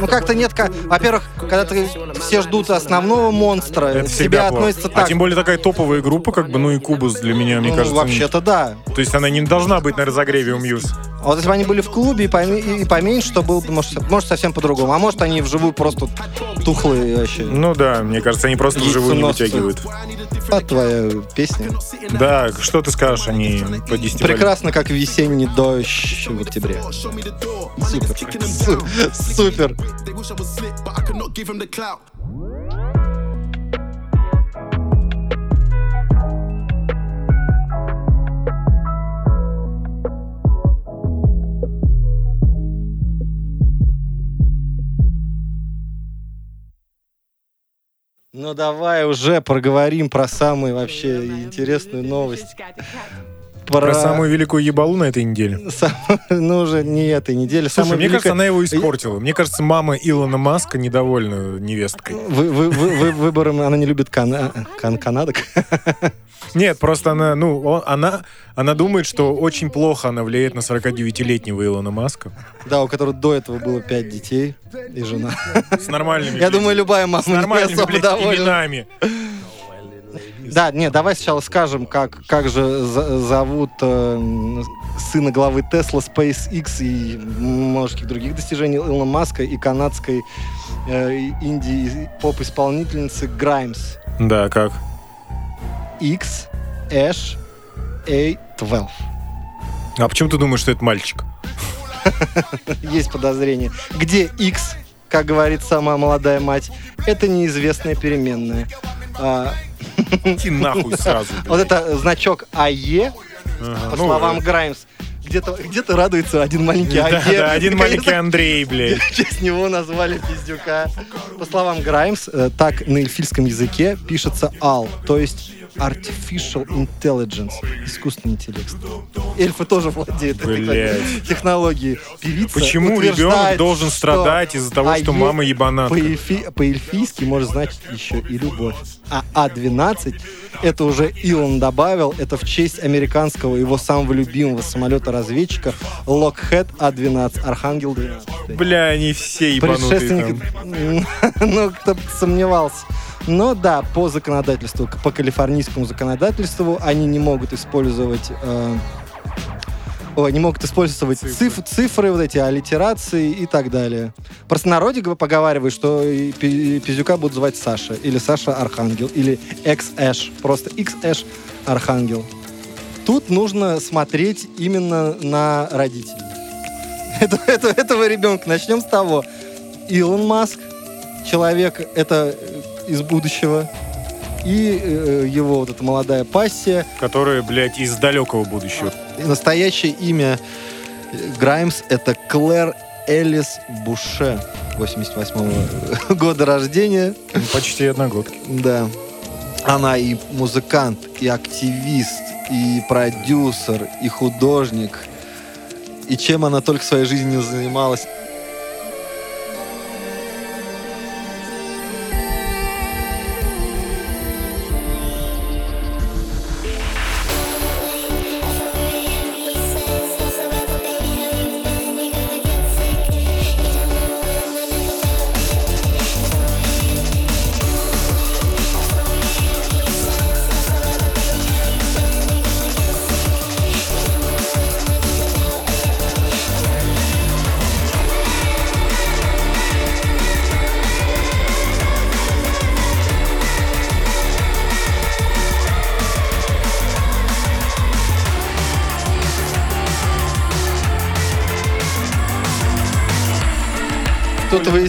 Ну как-то нет... Во-первых, когда ты все ждут основного монстра, Это к тебе относятся так. А тем более такая топовая группа, как бы, ну Incubus для меня, мне Ну, кажется. вообще-то да. То есть она не должна быть на разогреве у Muse. А вот если бы они были в клубе и, поме- и поменьше, то было бы, может, может, совсем по-другому. А может, они вживую просто тухлые вообще. Ну да, мне кажется, они просто вживую не носятся. Вытягивают. А твоя песня? Да, что ты скажешь о ней по 10 Прекрасно, как весенний дождь в октябре. Супер. Су- Супер. Ну давай уже проговорим про самые вообще интересную новость. Про самую великую ебалу на этой неделе. сам- Ну, уже не этой. Слушай, самая мне кажется, она его испортила. Мне кажется, мама Илона Маска недовольна невесткой. Вы, вы- вы- вы- выбором она не любит кана... кан- канадок. Нет, просто она, ну, он- она, она думает, что очень плохо она влияет на 49-летнего Илона Маска. Да, у которого до этого было пять детей и жена. С нормальными, Я думаю, любая мама с нормальными, блядь, именами. Да, нет, давай сначала скажем, как, как же за- зовут э, сына главы Тесла, SpaceX и множеских других достижений Илона Маска и канадской э, инди поп-исполнительницы Граймс. Да, как? X, Ash, A12. А почему ты думаешь, что это мальчик? Есть подозрение. Где X, как говорит сама молодая мать, это неизвестная переменная. А, Иди нахуй сразу. вот это значок АЕ, по ну, словам Граймс, где-то где радуется один маленький Да, АЕ. да, один маленький Андрей, блядь. В честь него назвали пиздюка. По словам Граймс, э, так на эльфийском языке пишется AL, то есть Artificial Intelligence, искусственный интеллект. эльфы тоже владеют этой технологией. Певица Почему ребенок должен что страдать из-за того, что АЕ мама ебанатка? По-эльфи- По-эльфийски может значить еще и любовь. А А-12, это уже Илон добавил, это в честь американского его самого любимого самолета-разведчика Lockheed А-12, Архангел 12. Бля, они все ебанутые ну, кто бы сомневался. Но да, по законодательству, по калифорнийскому законодательству, они не могут использовать э, ой, не могут использовать Цифры. цифры. цифры, вот эти аллитерации и так далее. В простонародье г- поговаривают, что Пиздюка будут звать Саша, или Саша Архангел, или X-Эш, просто X-Эш Архангел. Тут нужно смотреть именно на родителей. Это- это- этого ребенка. Начнем с того. Илон Маск, человек, это э, из будущего, и э, его вот эта молодая пассия, Которые, блядь, из далекого будущего. Настоящее имя э, Граймс — это Клэр Элис Буше, 88 года рождения. Почти одногодки. Да. Она и музыкант, и активист, и продюсер, и художник. И чем она только в своей жизни не занималась.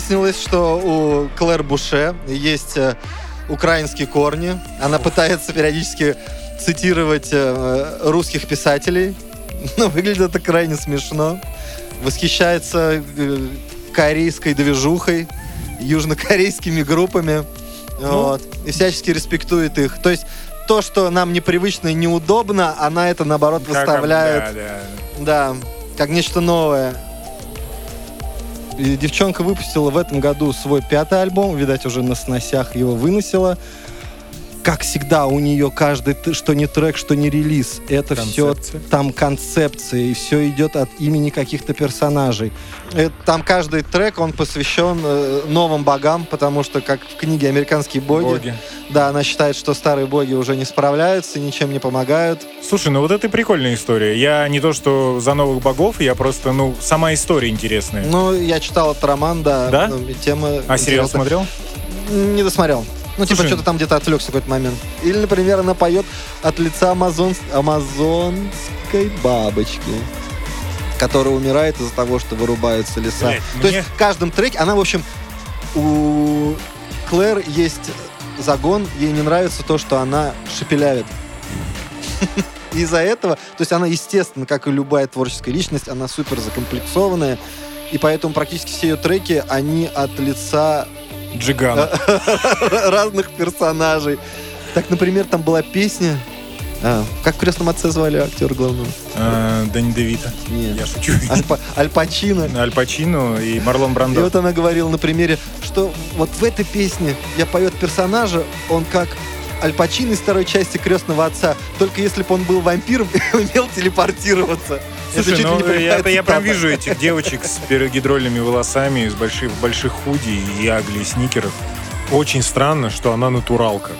Выяснилось, что у Клэр Буше есть э, украинские корни. Она пытается периодически цитировать э, русских писателей. Но выглядит это крайне смешно. Восхищается э, корейской движухой, южнокорейскими группами. Вот. И всячески респектует их. То есть то, что нам непривычно и неудобно, она это, наоборот, Как- выставляет да, да. да, как нечто новое. Девчонка выпустила в этом году свой пятый альбом, видать, уже на сносях его выносила. Как всегда, у нее каждый, что не трек, что не релиз, это все Концепция. там концепция, и все идет от имени каких-то персонажей. Э, Там каждый трек, он посвящен э, новым богам, потому что, как в книге «Американские боги», Боги. да, она считает, что старые боги уже не справляются, ничем не помогают. Слушай, ну вот это прикольная история. Я не то, что за новых богов, я просто, ну, сама история интересная. Ну, я читал этот роман, да. Да? Тема а сериал интересная. смотрел? Не досмотрел. Ну, типа, что-то там где-то отвлекся в какой-то момент. Или, например, она поет от лица амазон... амазонской бабочки, которая умирает из-за того, что вырубаются леса. Блядь, То мне- есть в каждом треке она, в общем, у Клэр есть загон, ей не нравится то, что она шепелявит. Из-за этого, то есть она, естественно, как и любая творческая личность, она супер закомплексованная, и поэтому практически все ее треки, они от лица Джиган. разных персонажей. Так, например, там была песня... А, как в «Крестном отце» звали актера главного? А, Дэнни Девита. Нет. Я шучу. Аль, Па- Аль Пачино. Аль Пачино и Марлон И Брандо. вот она говорила на примере, что вот в этой песне я поет персонажа, он как Аль Пачино из второй части «Крестного отца», только если бы он был вампиром и умел телепортироваться. Слушай, ли ну прямая это я прям вижу этих девочек с пирогидрольными волосами, с больших, больших худи и агли, и сникеров. Очень странно, что она натуралка.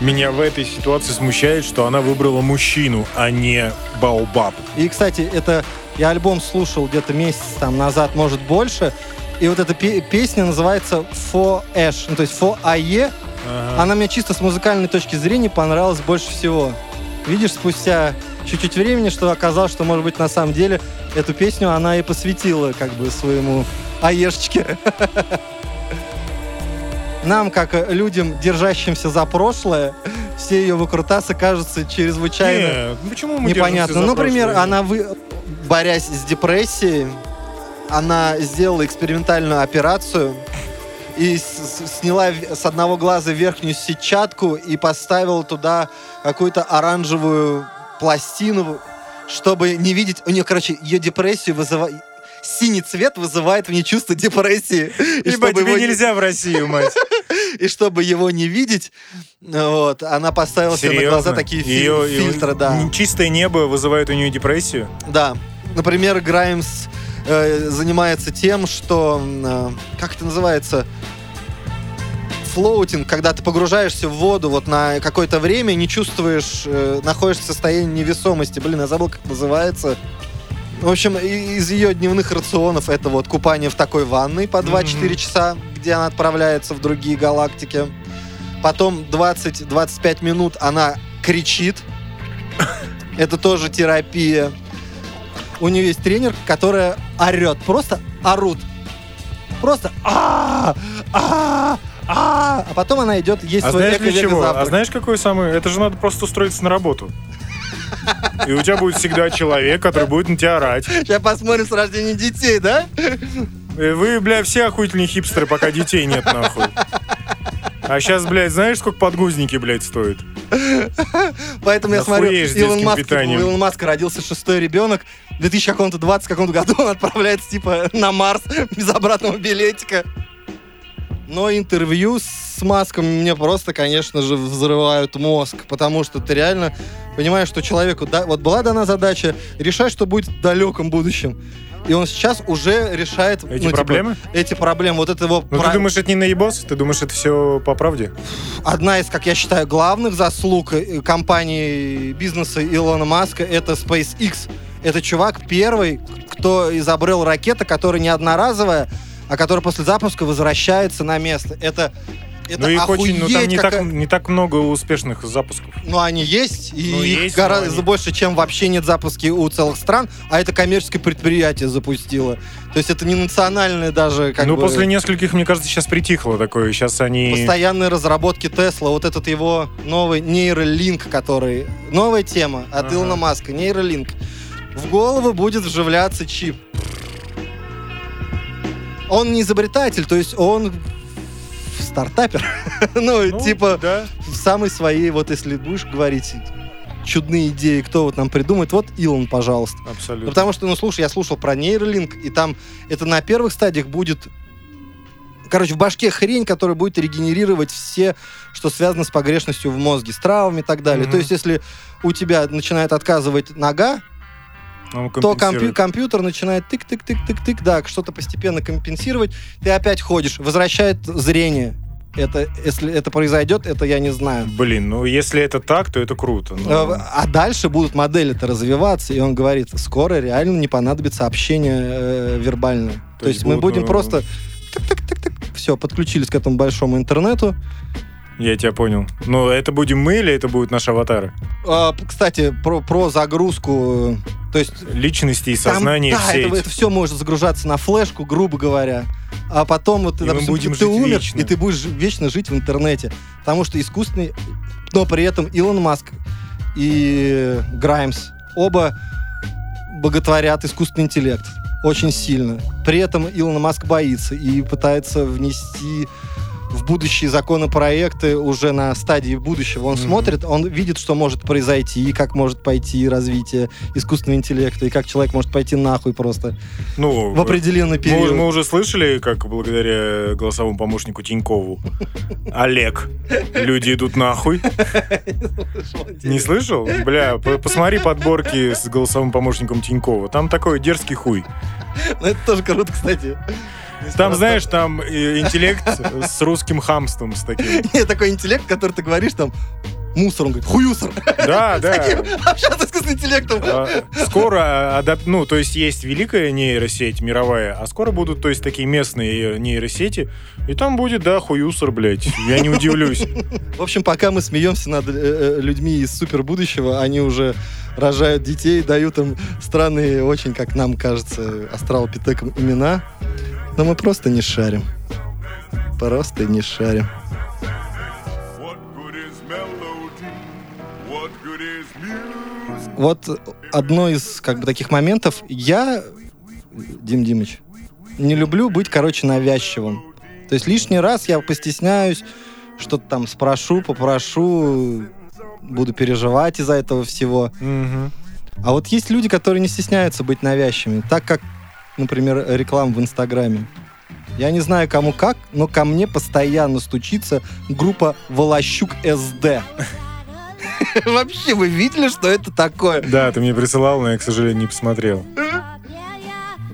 Меня в этой ситуации смущает, что она выбрала мужчину, а не Баобаб. И, кстати, это я альбом слушал где-то месяц там назад, может больше. И вот эта пе- песня называется For Ash, ну, то есть For AE. Ага. Она мне чисто с музыкальной точки зрения понравилась больше всего. Видишь, спустя чуть-чуть времени, что оказалось, что, может быть, на самом деле эту песню она и посвятила как бы своему аешечке. Нам, как людям, держащимся за прошлое, все ее выкрутасы кажутся чрезвычайно Нет, ну почему мы непонятно. за Например, она, вы, борясь с депрессией, она сделала экспериментальную операцию и сняла с одного глаза верхнюю сетчатку и поставила туда какую-то оранжевую пластину, чтобы не видеть... У нее, короче, ее депрессию вызывает... Синий цвет вызывает в ней чувство депрессии. И чтобы, тебе его, не- нельзя в Россию, мать. и чтобы его не видеть, вот, она поставила себе на глаза такие фильтры, да. Чистое небо вызывает у нее депрессию. Да. Например, Grimes э, занимается тем, что... э, как это называется? Floating, когда ты погружаешься в воду вот на какое-то время, не чувствуешь, э, находишься в состоянии невесомости. Блин, я забыл, как называется. В общем, из ее дневных рационов это вот купание в такой ванной по 2-4 Мгм. часа, где она отправляется в другие галактики. Потом 20-25 минут она кричит. Это тоже терапия. У нее есть тренер, которая орет. Просто орут. Просто а а а А потом она идет есть А свой знаешь для чего? А знаешь, какой самый... Это же надо просто устроиться на работу. И у тебя будет всегда человек, который будет на тебя орать. Сейчас посмотрим с рождения детей, да? И вы, бля, все охуительные хипстеры, пока детей нет, нахуй. А сейчас, блядь, знаешь, сколько подгузники, блядь, стоят? Поэтому я смотрю, Илон Маск, Илона Маска родился шестой ребенок. В 2020 каком-то году он отправляется типа на Марс без обратного билетика. Но интервью с Маском мне просто, конечно же, взрывают мозг, потому что ты реально понимаешь, что человеку да, вот была дана задача решать, что будет в далеком будущем. И он сейчас уже решает ну, Эти типа, проблемы? эти проблемы. Вот это его Ну, пра- ты думаешь, это не наебос? Ты думаешь, это все по правде? одна из, как я считаю, главных заслуг э, компании бизнеса Илона Маска это SpaceX. Это чувак первый, кто изобрел ракета, которая не одноразовая, а которая после запуска возвращается на место. Это, это ну, их очень, ну, там не какая- так, не так много успешных запусков. Ну, они есть, и Ну, их есть, гораздо они- больше, чем вообще нет запуски у целых стран, а это коммерческое предприятие запустило. То есть это не национальное даже, как ну, бы... после нескольких, мне кажется, сейчас притихло такое. Сейчас они... постоянные разработки Тесла, вот этот его новый нейролинк, который... Новая тема от Ага. Илона Маска, нейролинк. В голову будет вживляться чип. Он не изобретатель, то есть он стартапер. ну, Ну, типа, Да. в самой своей, вот если будешь говорить чудные идеи, кто вот нам придумает, вот Илон, пожалуйста. Ну, Абсолютно. Потому что, ну, слушай, я слушал про нейролинк, и там это на первых стадиях будет... Короче, в башке хрень, которая будет регенерировать все, что связано с погрешностью в мозге, с травмами и так далее. Мгм. То есть, если у тебя начинает отказывать нога, то компью- компьютер начинает тык-тык-тык-тык-тык, да, что-то постепенно компенсировать, ты опять ходишь, возвращает зрение. Это, если это произойдет, это я не знаю. Блин, ну если это так, то это круто. Ну, Э, А дальше будут модели-то развиваться, и он говорит, скоро реально не понадобится общение э, вербальное. То, есть, мы будут, будем ну, просто все, подключились к этому большому интернету. Я тебя понял. Но это будем мы или это будут наши аватары? А, кстати, про, про загрузку, э, то есть Личности и там, сознание да, в сеть. это, все может загружаться на флешку, грубо говоря. А потом вот ты, И допустим, будем ты жить умер, вечно. и ты будешь вечно жить в интернете. Потому что искусственный... Но при этом Илон Маск и Граймс оба боготворят искусственный интеллект очень сильно. При этом Илон Маск боится и пытается внести в будущие законопроекты уже на стадии будущего. Он Мгм. смотрит, он видит, что может произойти, и как может пойти развитие искусственного интеллекта, и как человек может пойти нахуй просто Ну, в определенный мы, период. мы уже слышали, как благодаря голосовому помощнику Тинькову Олег, люди идут нахуй. Не слышал? Бля, по- посмотри подборки с голосовым помощником Тинькова. Там такой дерзкий хуй. Ну, это тоже круто, кстати. Там, Просто- знаешь, там э, интеллект с русским хамством, с таким. Нет, такой интеллект, который ты говоришь, там, мусор, он говорит, хуюсор. Да, да. Общаться с искусственным интеллектом. А, Скоро, адап- ну, то есть есть великая нейросеть мировая, а скоро будут, то есть, такие местные э, нейросети, и там будет, да, хуюсор, блядь, я не удивлюсь. В общем, пока мы смеемся над э, людьми из супер будущего, они уже рожают детей, дают им странные, очень, как нам кажется, астралопитекам имена. Но мы просто не шарим. Просто не шарим. Вот одно из как бы таких моментов. Я, Дим Димыч, не люблю быть, короче, навязчивым. То есть лишний раз я постесняюсь, что-то там спрошу, попрошу, буду переживать из-за этого всего. Мгм. А вот есть люди, которые не стесняются быть навязчивыми, так как, например, реклама в Инстаграме. Я не знаю, кому как, но ко мне постоянно стучится группа Волощук СД. Вообще, вы видели, что это такое? Да, ты мне присылал, но я, к сожалению, не посмотрел.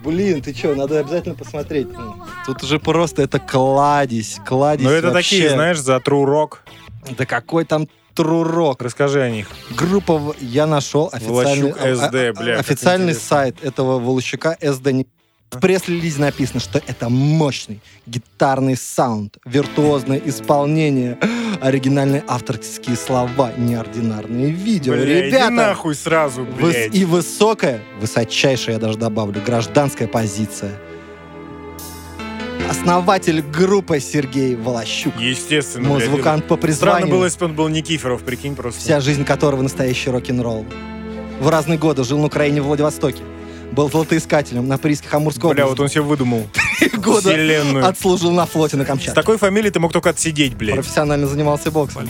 Блин, ты что, надо обязательно посмотреть. Ну, Тут уже просто это кладезь, кладезь Но это вообще. такие, знаешь, за true rock. Да какой там трурок. Расскажи о них. Группа я нашел официальный, SD, бля, как официальный интересно. сайт этого Волощука SD. В пресс-релизе написано, что это мощный гитарный саунд, виртуозное исполнение, оригинальные авторские слова, неординарные видео. Бля, иди Ребята, нахуй сразу, выс- блядь. и высокая, высочайшая, я даже добавлю, гражданская позиция. Основатель группы Сергей Волощук. Естественно. Музыкант по Странно призванию. было, если бы он был Никифоров, прикинь, просто. вся жизнь которого настоящий рок-н-ролл. В разные годы жил на Украине в Владивостоке. Был золотоискателем на приисках Амурской Бля, вот он себе выдумал Три года вселенную. отслужил на флоте на С Камчатке. такой фамилией ты мог только отсидеть, блядь. Профессионально занимался боксом.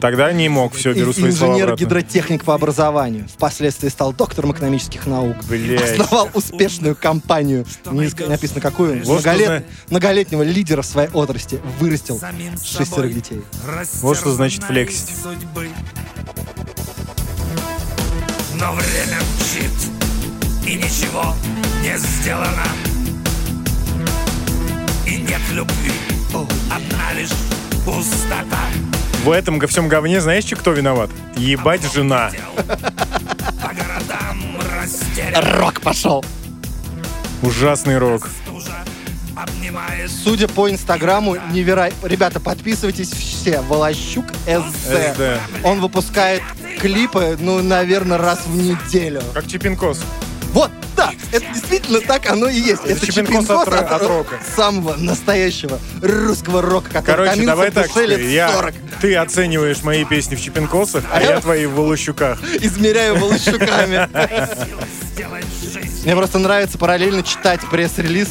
Тогда не мог, все, беру свои слова. Инженер-гидротехник по образованию. Впоследствии стал доктором экономических наук. Блядь. Основал успешную компанию. Не написано какую. Многолет- Многолетнего лидера в своей отрасли. Вырастил шестерых детей. Вот что значит флексить. Но время мчит, и ничего не сделано. И нет любви, одна лишь пустота. В этом во всем говне знаешь, че кто виноват? Ебать жена. По городам Рок пошел. Ужасный рок. Судя по инстаграму, невероятно. Ребята, подписывайтесь все. Волощук СД. СД. Он выпускает клипы, ну, наверное, раз в неделю. Как Чипинкос. Вот, да, это действительно так оно и есть. Это, Чипинкос Чипинкос от ро- от рока. Самого настоящего русского рока, который Короче, давай так, я, 40. ты оцениваешь мои песни в Чипинкосах, а А я- я твои в Волощуках. Измеряю волощуками. Мне просто нравится параллельно читать пресс-релиз.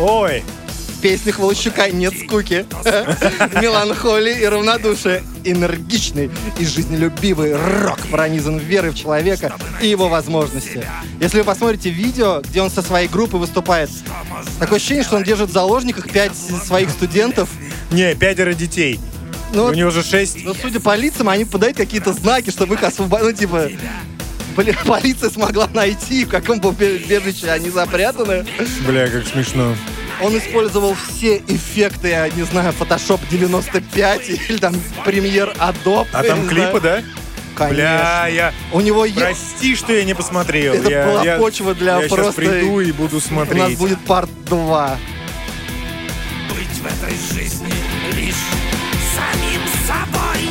Ой, В песнях Волощука нет скуки, меланхолии и равнодушия. Энергичный и жизнелюбивый рок пронизан верой в человека и его возможности. Если вы посмотрите видео, где он со своей группой выступает, такое ощущение, что он держит в заложниках пять своих студентов. не, пятеро детей. Ну, У него же шесть. но судя по лицам, они подают какие-то знаки, чтобы их освободить. Ну, типа, блин, полиция смогла найти, в каком убежище они запрятаны. Бля, как смешно. Он использовал все эффекты, я не знаю, Photoshop 95 или там премьер Adobe. А я там клипы, да? Конечно. Бля, я... У него есть... Прости, что я не посмотрел. Это я, была я- почва для я просто- сейчас приду и буду У нас смотреть. будет парт 2. Быть в этой жизни лишь самим собой.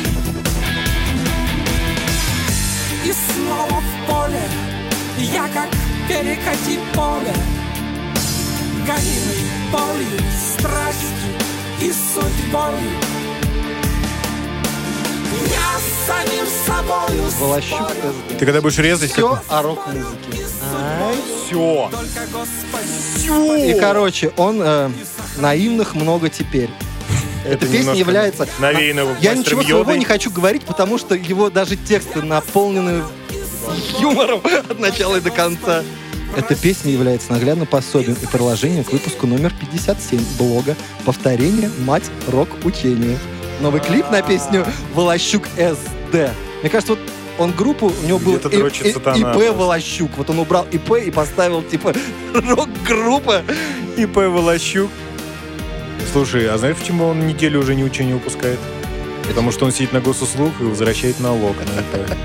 И снова в поле, я как перекати поле, гонимый болью, страстью и судьбой. Я самим собою Волощук спорю. Ты когда будешь резать, Все о рок-музыке. все. только Господи. И, короче, он э, наивных много теперь. Эта песня немножко является... навеяно Я мастером ничего своего Йодой. не хочу говорить, потому что его даже тексты наполнены юмором от начала и до конца. Эта песня является наглядным пособием и приложением к выпуску номер 57 блога «Повторение. Мать рок-учению». Новый клип на песню «Волощук СД». Мне кажется, вот он группу, у него был И- И- сатана ИП. Волощук. Вот он убрал ИП и поставил, типа, рок-группа. ИП Волощук. Слушай, а знаешь, почему он неделю уже ни учения не выпускает? Потому что он сидит на госуслуг и возвращает налог на это.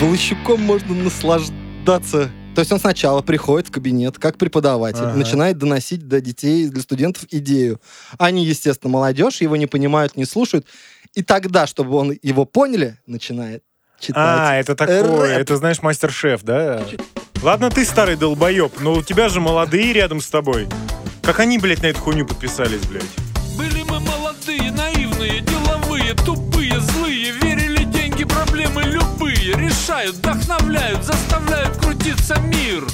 Волощуком можно наслаждаться. То есть он сначала приходит в кабинет как преподаватель, Ага. начинает доносить до детей, для студентов идею. Они, естественно, молодежь, его не понимают, не слушают. И тогда, чтобы он его поняли, начинает читать. А, это такое, рэп. это знаешь, мастер-шеф, да? Ладно, ты старый долбоеб, но у тебя же молодые рядом с тобой. Как они, блядь, на эту хуйню подписались, блядь? Были мы молодые, наивные, деловые, тупые, Решают, вдохновляют, заставляют крутиться мир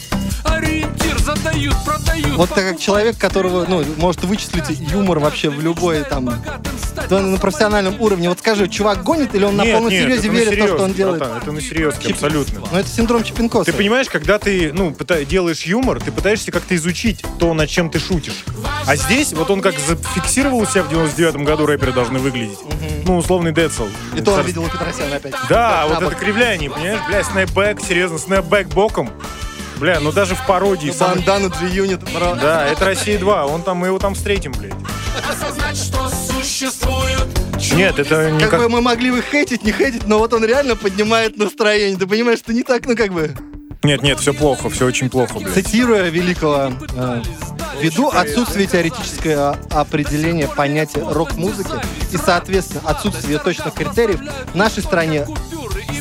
Ориентир, задают Продают. Вот так как человек, которого, ну, может вычислить юмор вообще в любой там на профессиональном уровне. Вот скажи, чувак гонит или он на Нет, полном нет, серьезе на верит в то, что он делает? братан, это на серьезке, Чип- абсолютно. Ну, это синдром Чипенкоса. Ты понимаешь, когда ты, ну, пыта- делаешь юмор, ты пытаешься как-то изучить то, над чем ты шутишь. А здесь, вот он как зафиксировал себя в 99-м году рэперы должны выглядеть. Ну, условный Децл. И то он видел у Петросяна опять. Да, вот это кривляние, понимаешь? Бля, снэпбэк, серьезно, снэпбэк боком. Бля, ну даже в пародии. сам- Бандану G-Unit, бро. Да, это Россия 2. Он там, мы его там встретим, блядь. Осознать, что существует Нет, это не Как как... бы мы могли бы хейтить, не хейтить, но вот он реально поднимает настроение. Ты понимаешь, что не так, ну как бы... Нет, нет, все плохо, все очень плохо, блядь. Цитируя великого, э, ввиду отсутствия теоретического определения понятия рок-музыки и, соответственно, отсутствия точных критериев, в нашей стране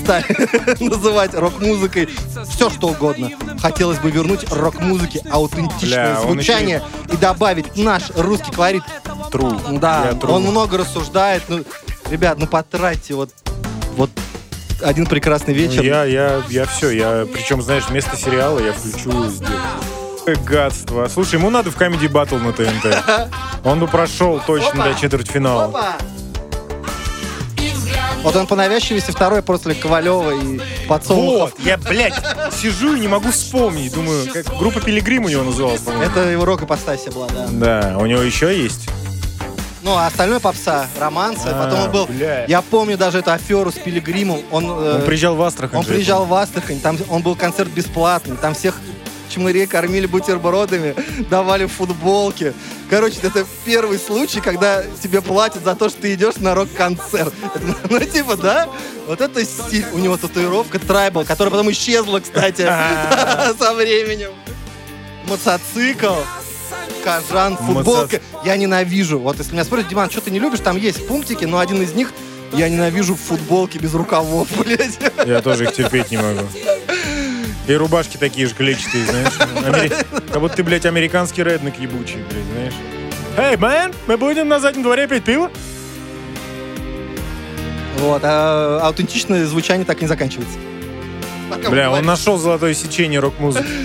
стали называть рок-музыкой все, что угодно. Хотелось бы вернуть рок-музыке аутентичное Бля, звучание и добавить наш русский колорит. Тру. Да, тру. он много рассуждает. Ну, ребят, ну потратьте вот, вот один прекрасный вечер. Я, я, я все, я, причем, знаешь, вместо сериала я включу сделаю. Гадство. Слушай, ему надо в Comedy Battle на ТНТ. Он бы прошел точно до четвертьфинала. Вот он по навязчивости второй после Ковалева и подсолнухов. Вот, я, блядь, сижу и не могу вспомнить. Думаю, как группа Пилигрим у него называлась, по-моему. Это его рок-ипостасия была, да. Да, у него еще есть. Ну, а остальное попса, романсы. А, Потом он был... бля. Я помню даже эту аферу с Пилигримом. Он, э, Он приезжал в Астрахань. он приезжал в Астрахань, там он был концерт бесплатный, там всех чмырей кормили бутербродами, давали футболки. Короче, это первый случай, когда тебе платят за то, что ты идешь на рок-концерт. Ну, типа, да? Вот это стиль. У него татуировка трайбл, которая потом исчезла, кстати, со временем. Мотоцикл, кожан, футболка. Я ненавижу. Вот если меня спросят, Диман, что ты не любишь, там есть пунктики, но один из них я ненавижу футболки без рукавов, блядь. Я тоже их терпеть не могу. И рубашки такие же клетчатые, знаешь. Амери- Как будто ты, блядь, американский реднек ебучий, блядь, знаешь. Эй, мэн, мы будем на заднем дворе пить пиво? Вот, а аутентичное звучание так и не заканчивается. Пока Бля, он нашел золотое сечение рок-музыки.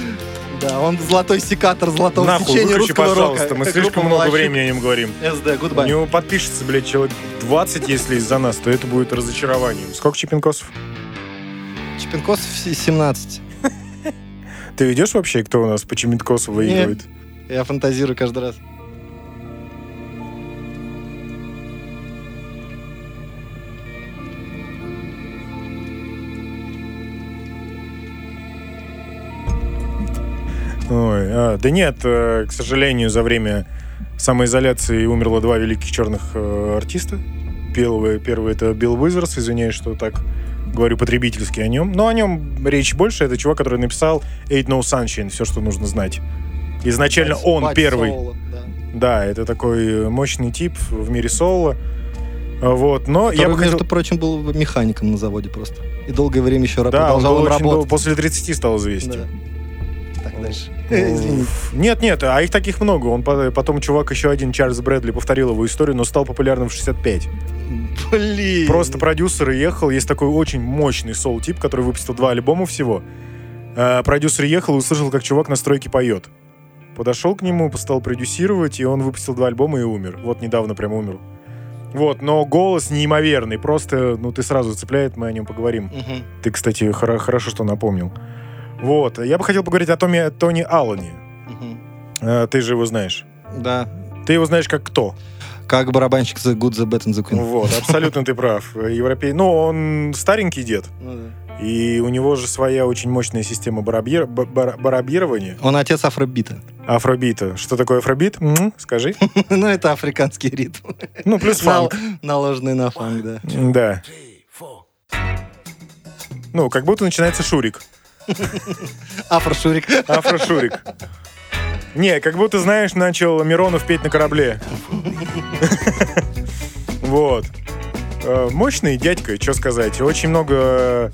Да, он золотой секатор золотого Нахуй, сечения выключи, русского пожалуйста. рока. Мы Как слишком много «Молодчик». времени о нем говорим. SD, У goodbye. него подпишется, блядь, человек 20, если из-за нас, то это будет разочарованием. Сколько чипинкосов? Чепенкос 17. Ты ведешь вообще, кто у нас по чипинкосу выигрывает? Я фантазирую каждый раз. Ой, а, да нет, э, к сожалению, за время самоизоляции умерло два великих черных э, артиста. Первый, первый это Билл Уизерс, извиняюсь, что так говорю потребительски о нем. Но о нем речь больше. Это чувак, который написал Ain't No Sunshine, все, что нужно знать. Изначально Бать- он первый. соло, да. Да, это такой мощный тип в мире соло. Вот, но я Который, бы хотел... между прочим, был механиком на заводе просто. И долгое время еще Да, он продолжал был им очень дол- работать. после 30 стал известен. Да. Дальше. Нет, нет, а их таких много. Он по- потом чувак еще один Чарльз Брэдли повторил его историю, но стал популярным в 65. Блин. Просто продюсер ехал, есть такой очень мощный соул-тип, который выпустил два альбома всего. А, продюсер ехал и услышал, как чувак на стройке поет. Подошел к нему, стал продюсировать, и он выпустил два альбома и умер. Вот недавно прям умер. Вот, но голос неимоверный, просто, ну, ты сразу цепляет, мы о нем поговорим. Мгм. Ты, кстати, хоро- хорошо, что напомнил. Вот, я бы хотел поговорить о Томе, Тони Аллане. Мгм. А, ты же его знаешь. Да. Ты его знаешь как кто? Как барабанщик The Good, The Bad and The Queen. Вот, абсолютно ты прав. Европей... Ну, он старенький дед. Ну да. И у него же своя очень мощная система барабир... ба- бар- барабирования. Он отец афробита. Афробита. Что такое афробит? М, Скажи. ну, это африканский ритм. Ну, плюс фанк. Наложенный на фанк, да. Да. Ну, как будто начинается шурик. Афрошурик. Афрошурик. Не, как будто, знаешь, начал Миронов петь на корабле. Вот. Э, Мощный дядька, что сказать. Очень много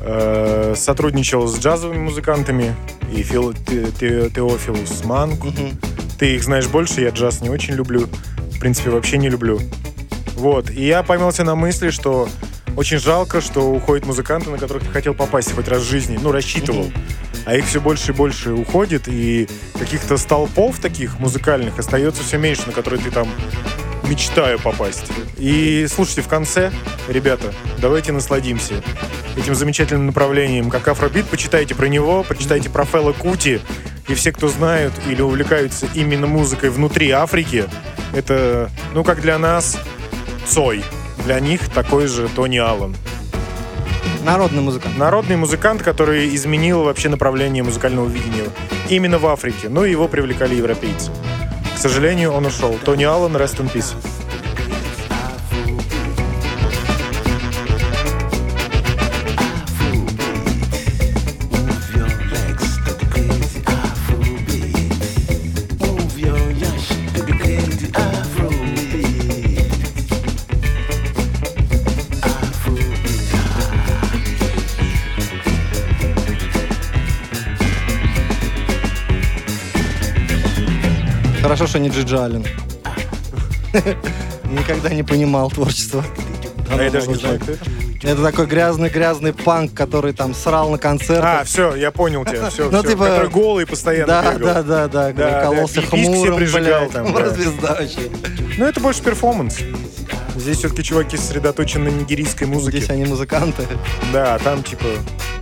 э, сотрудничал с джазовыми музыкантами. И Фил, Те- Те- Теофилус Манг. Ты их знаешь больше, я джаз не очень люблю. В принципе, вообще не люблю. Вот. И я поймался на мысли, что очень жалко, что уходят музыканты, на которых ты хотел попасть хоть раз в жизни. Ну, рассчитывал. а их все больше и больше уходит, и каких-то столпов таких музыкальных остается все меньше, на которые ты там мечтаю попасть. И слушайте, в конце, ребята, давайте насладимся этим замечательным направлением, как афробит. Почитайте про него, почитайте про Фэлла Кути. И все, кто знают или увлекаются именно музыкой внутри Африки, это, ну, как для нас, Цой. Для них такой же Тони Аллен. Народный музыкант. Народный музыкант, который изменил вообще направление музыкального видения именно в Африке. Ну, и его привлекали европейцы. К сожалению, он ушел. Тони Аллен, rest in peace. Что не Джиджи Аллен. Никогда не понимал творчество. А я даже не знаю, кто это. Это такой грязный-грязный панк, который там срал на концертах. А, все, я понял тебя. Все, Ну, все. типа- Который голый постоянно да, бегал. да, да, да, Да, кололся да, хмурым, прижигал блядь. там, да. Звезда вообще. Ну, это больше перформанс. Здесь все-таки чуваки сосредоточены на нигерийской музыке. Здесь они музыканты. Да, а там типа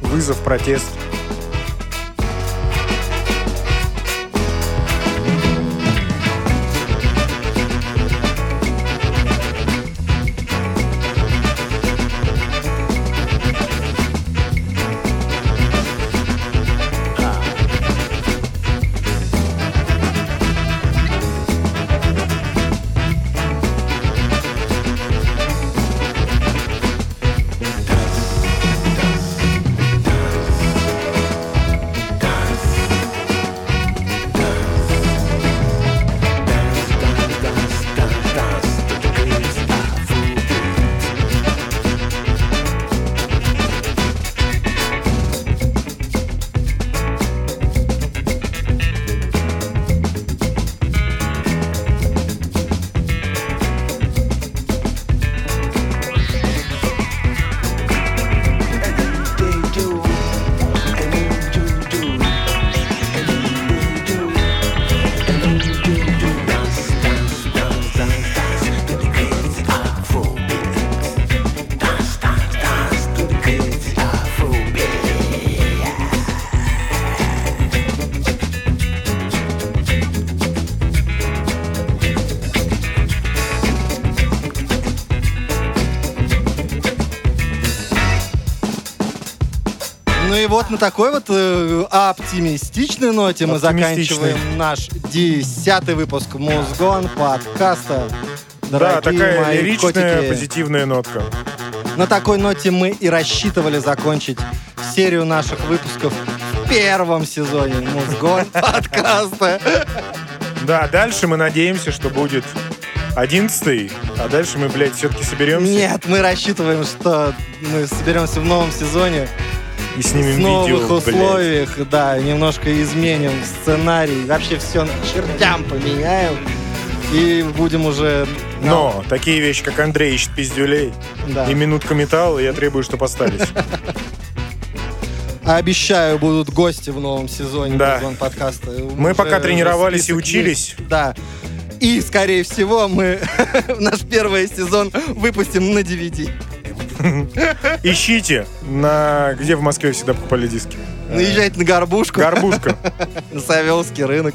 вызов, протест. На такой вот э, оптимистичной ноте мы заканчиваем наш десятый выпуск Музгон подкаста. Да, Дорогие такая мои лиричная, котики. позитивная нотка. На такой ноте мы и рассчитывали закончить серию наших выпусков в первом сезоне Музгон подкаста. Да, дальше мы надеемся, что будет одиннадцатый, а дальше мы, блядь, все-таки соберемся Нет, мы рассчитываем, что мы соберемся в новом сезоне и снимем в новых видео, блядь. условиях, да, немножко изменим сценарий, вообще все чертям поменяем и будем уже... Но такие вещи, как Андрей ищет пиздюлей Да. и минутка металла, я требую, чтобы остались. Обещаю, будут гости в новом сезоне Да. Подкаста. Мы Уже пока тренировались и учились. есть. Да. И, скорее всего, мы наш первый сезон выпустим на DVD. Ищите на... Где в Москве всегда покупали диски? Наезжайте на горбушку, Горбушка. на Савеловский рынок.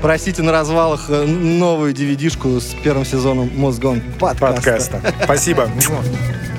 Просите на развалах э, новую DVD-шку с первым сезоном Мозгон подкаста. подкаста. Спасибо.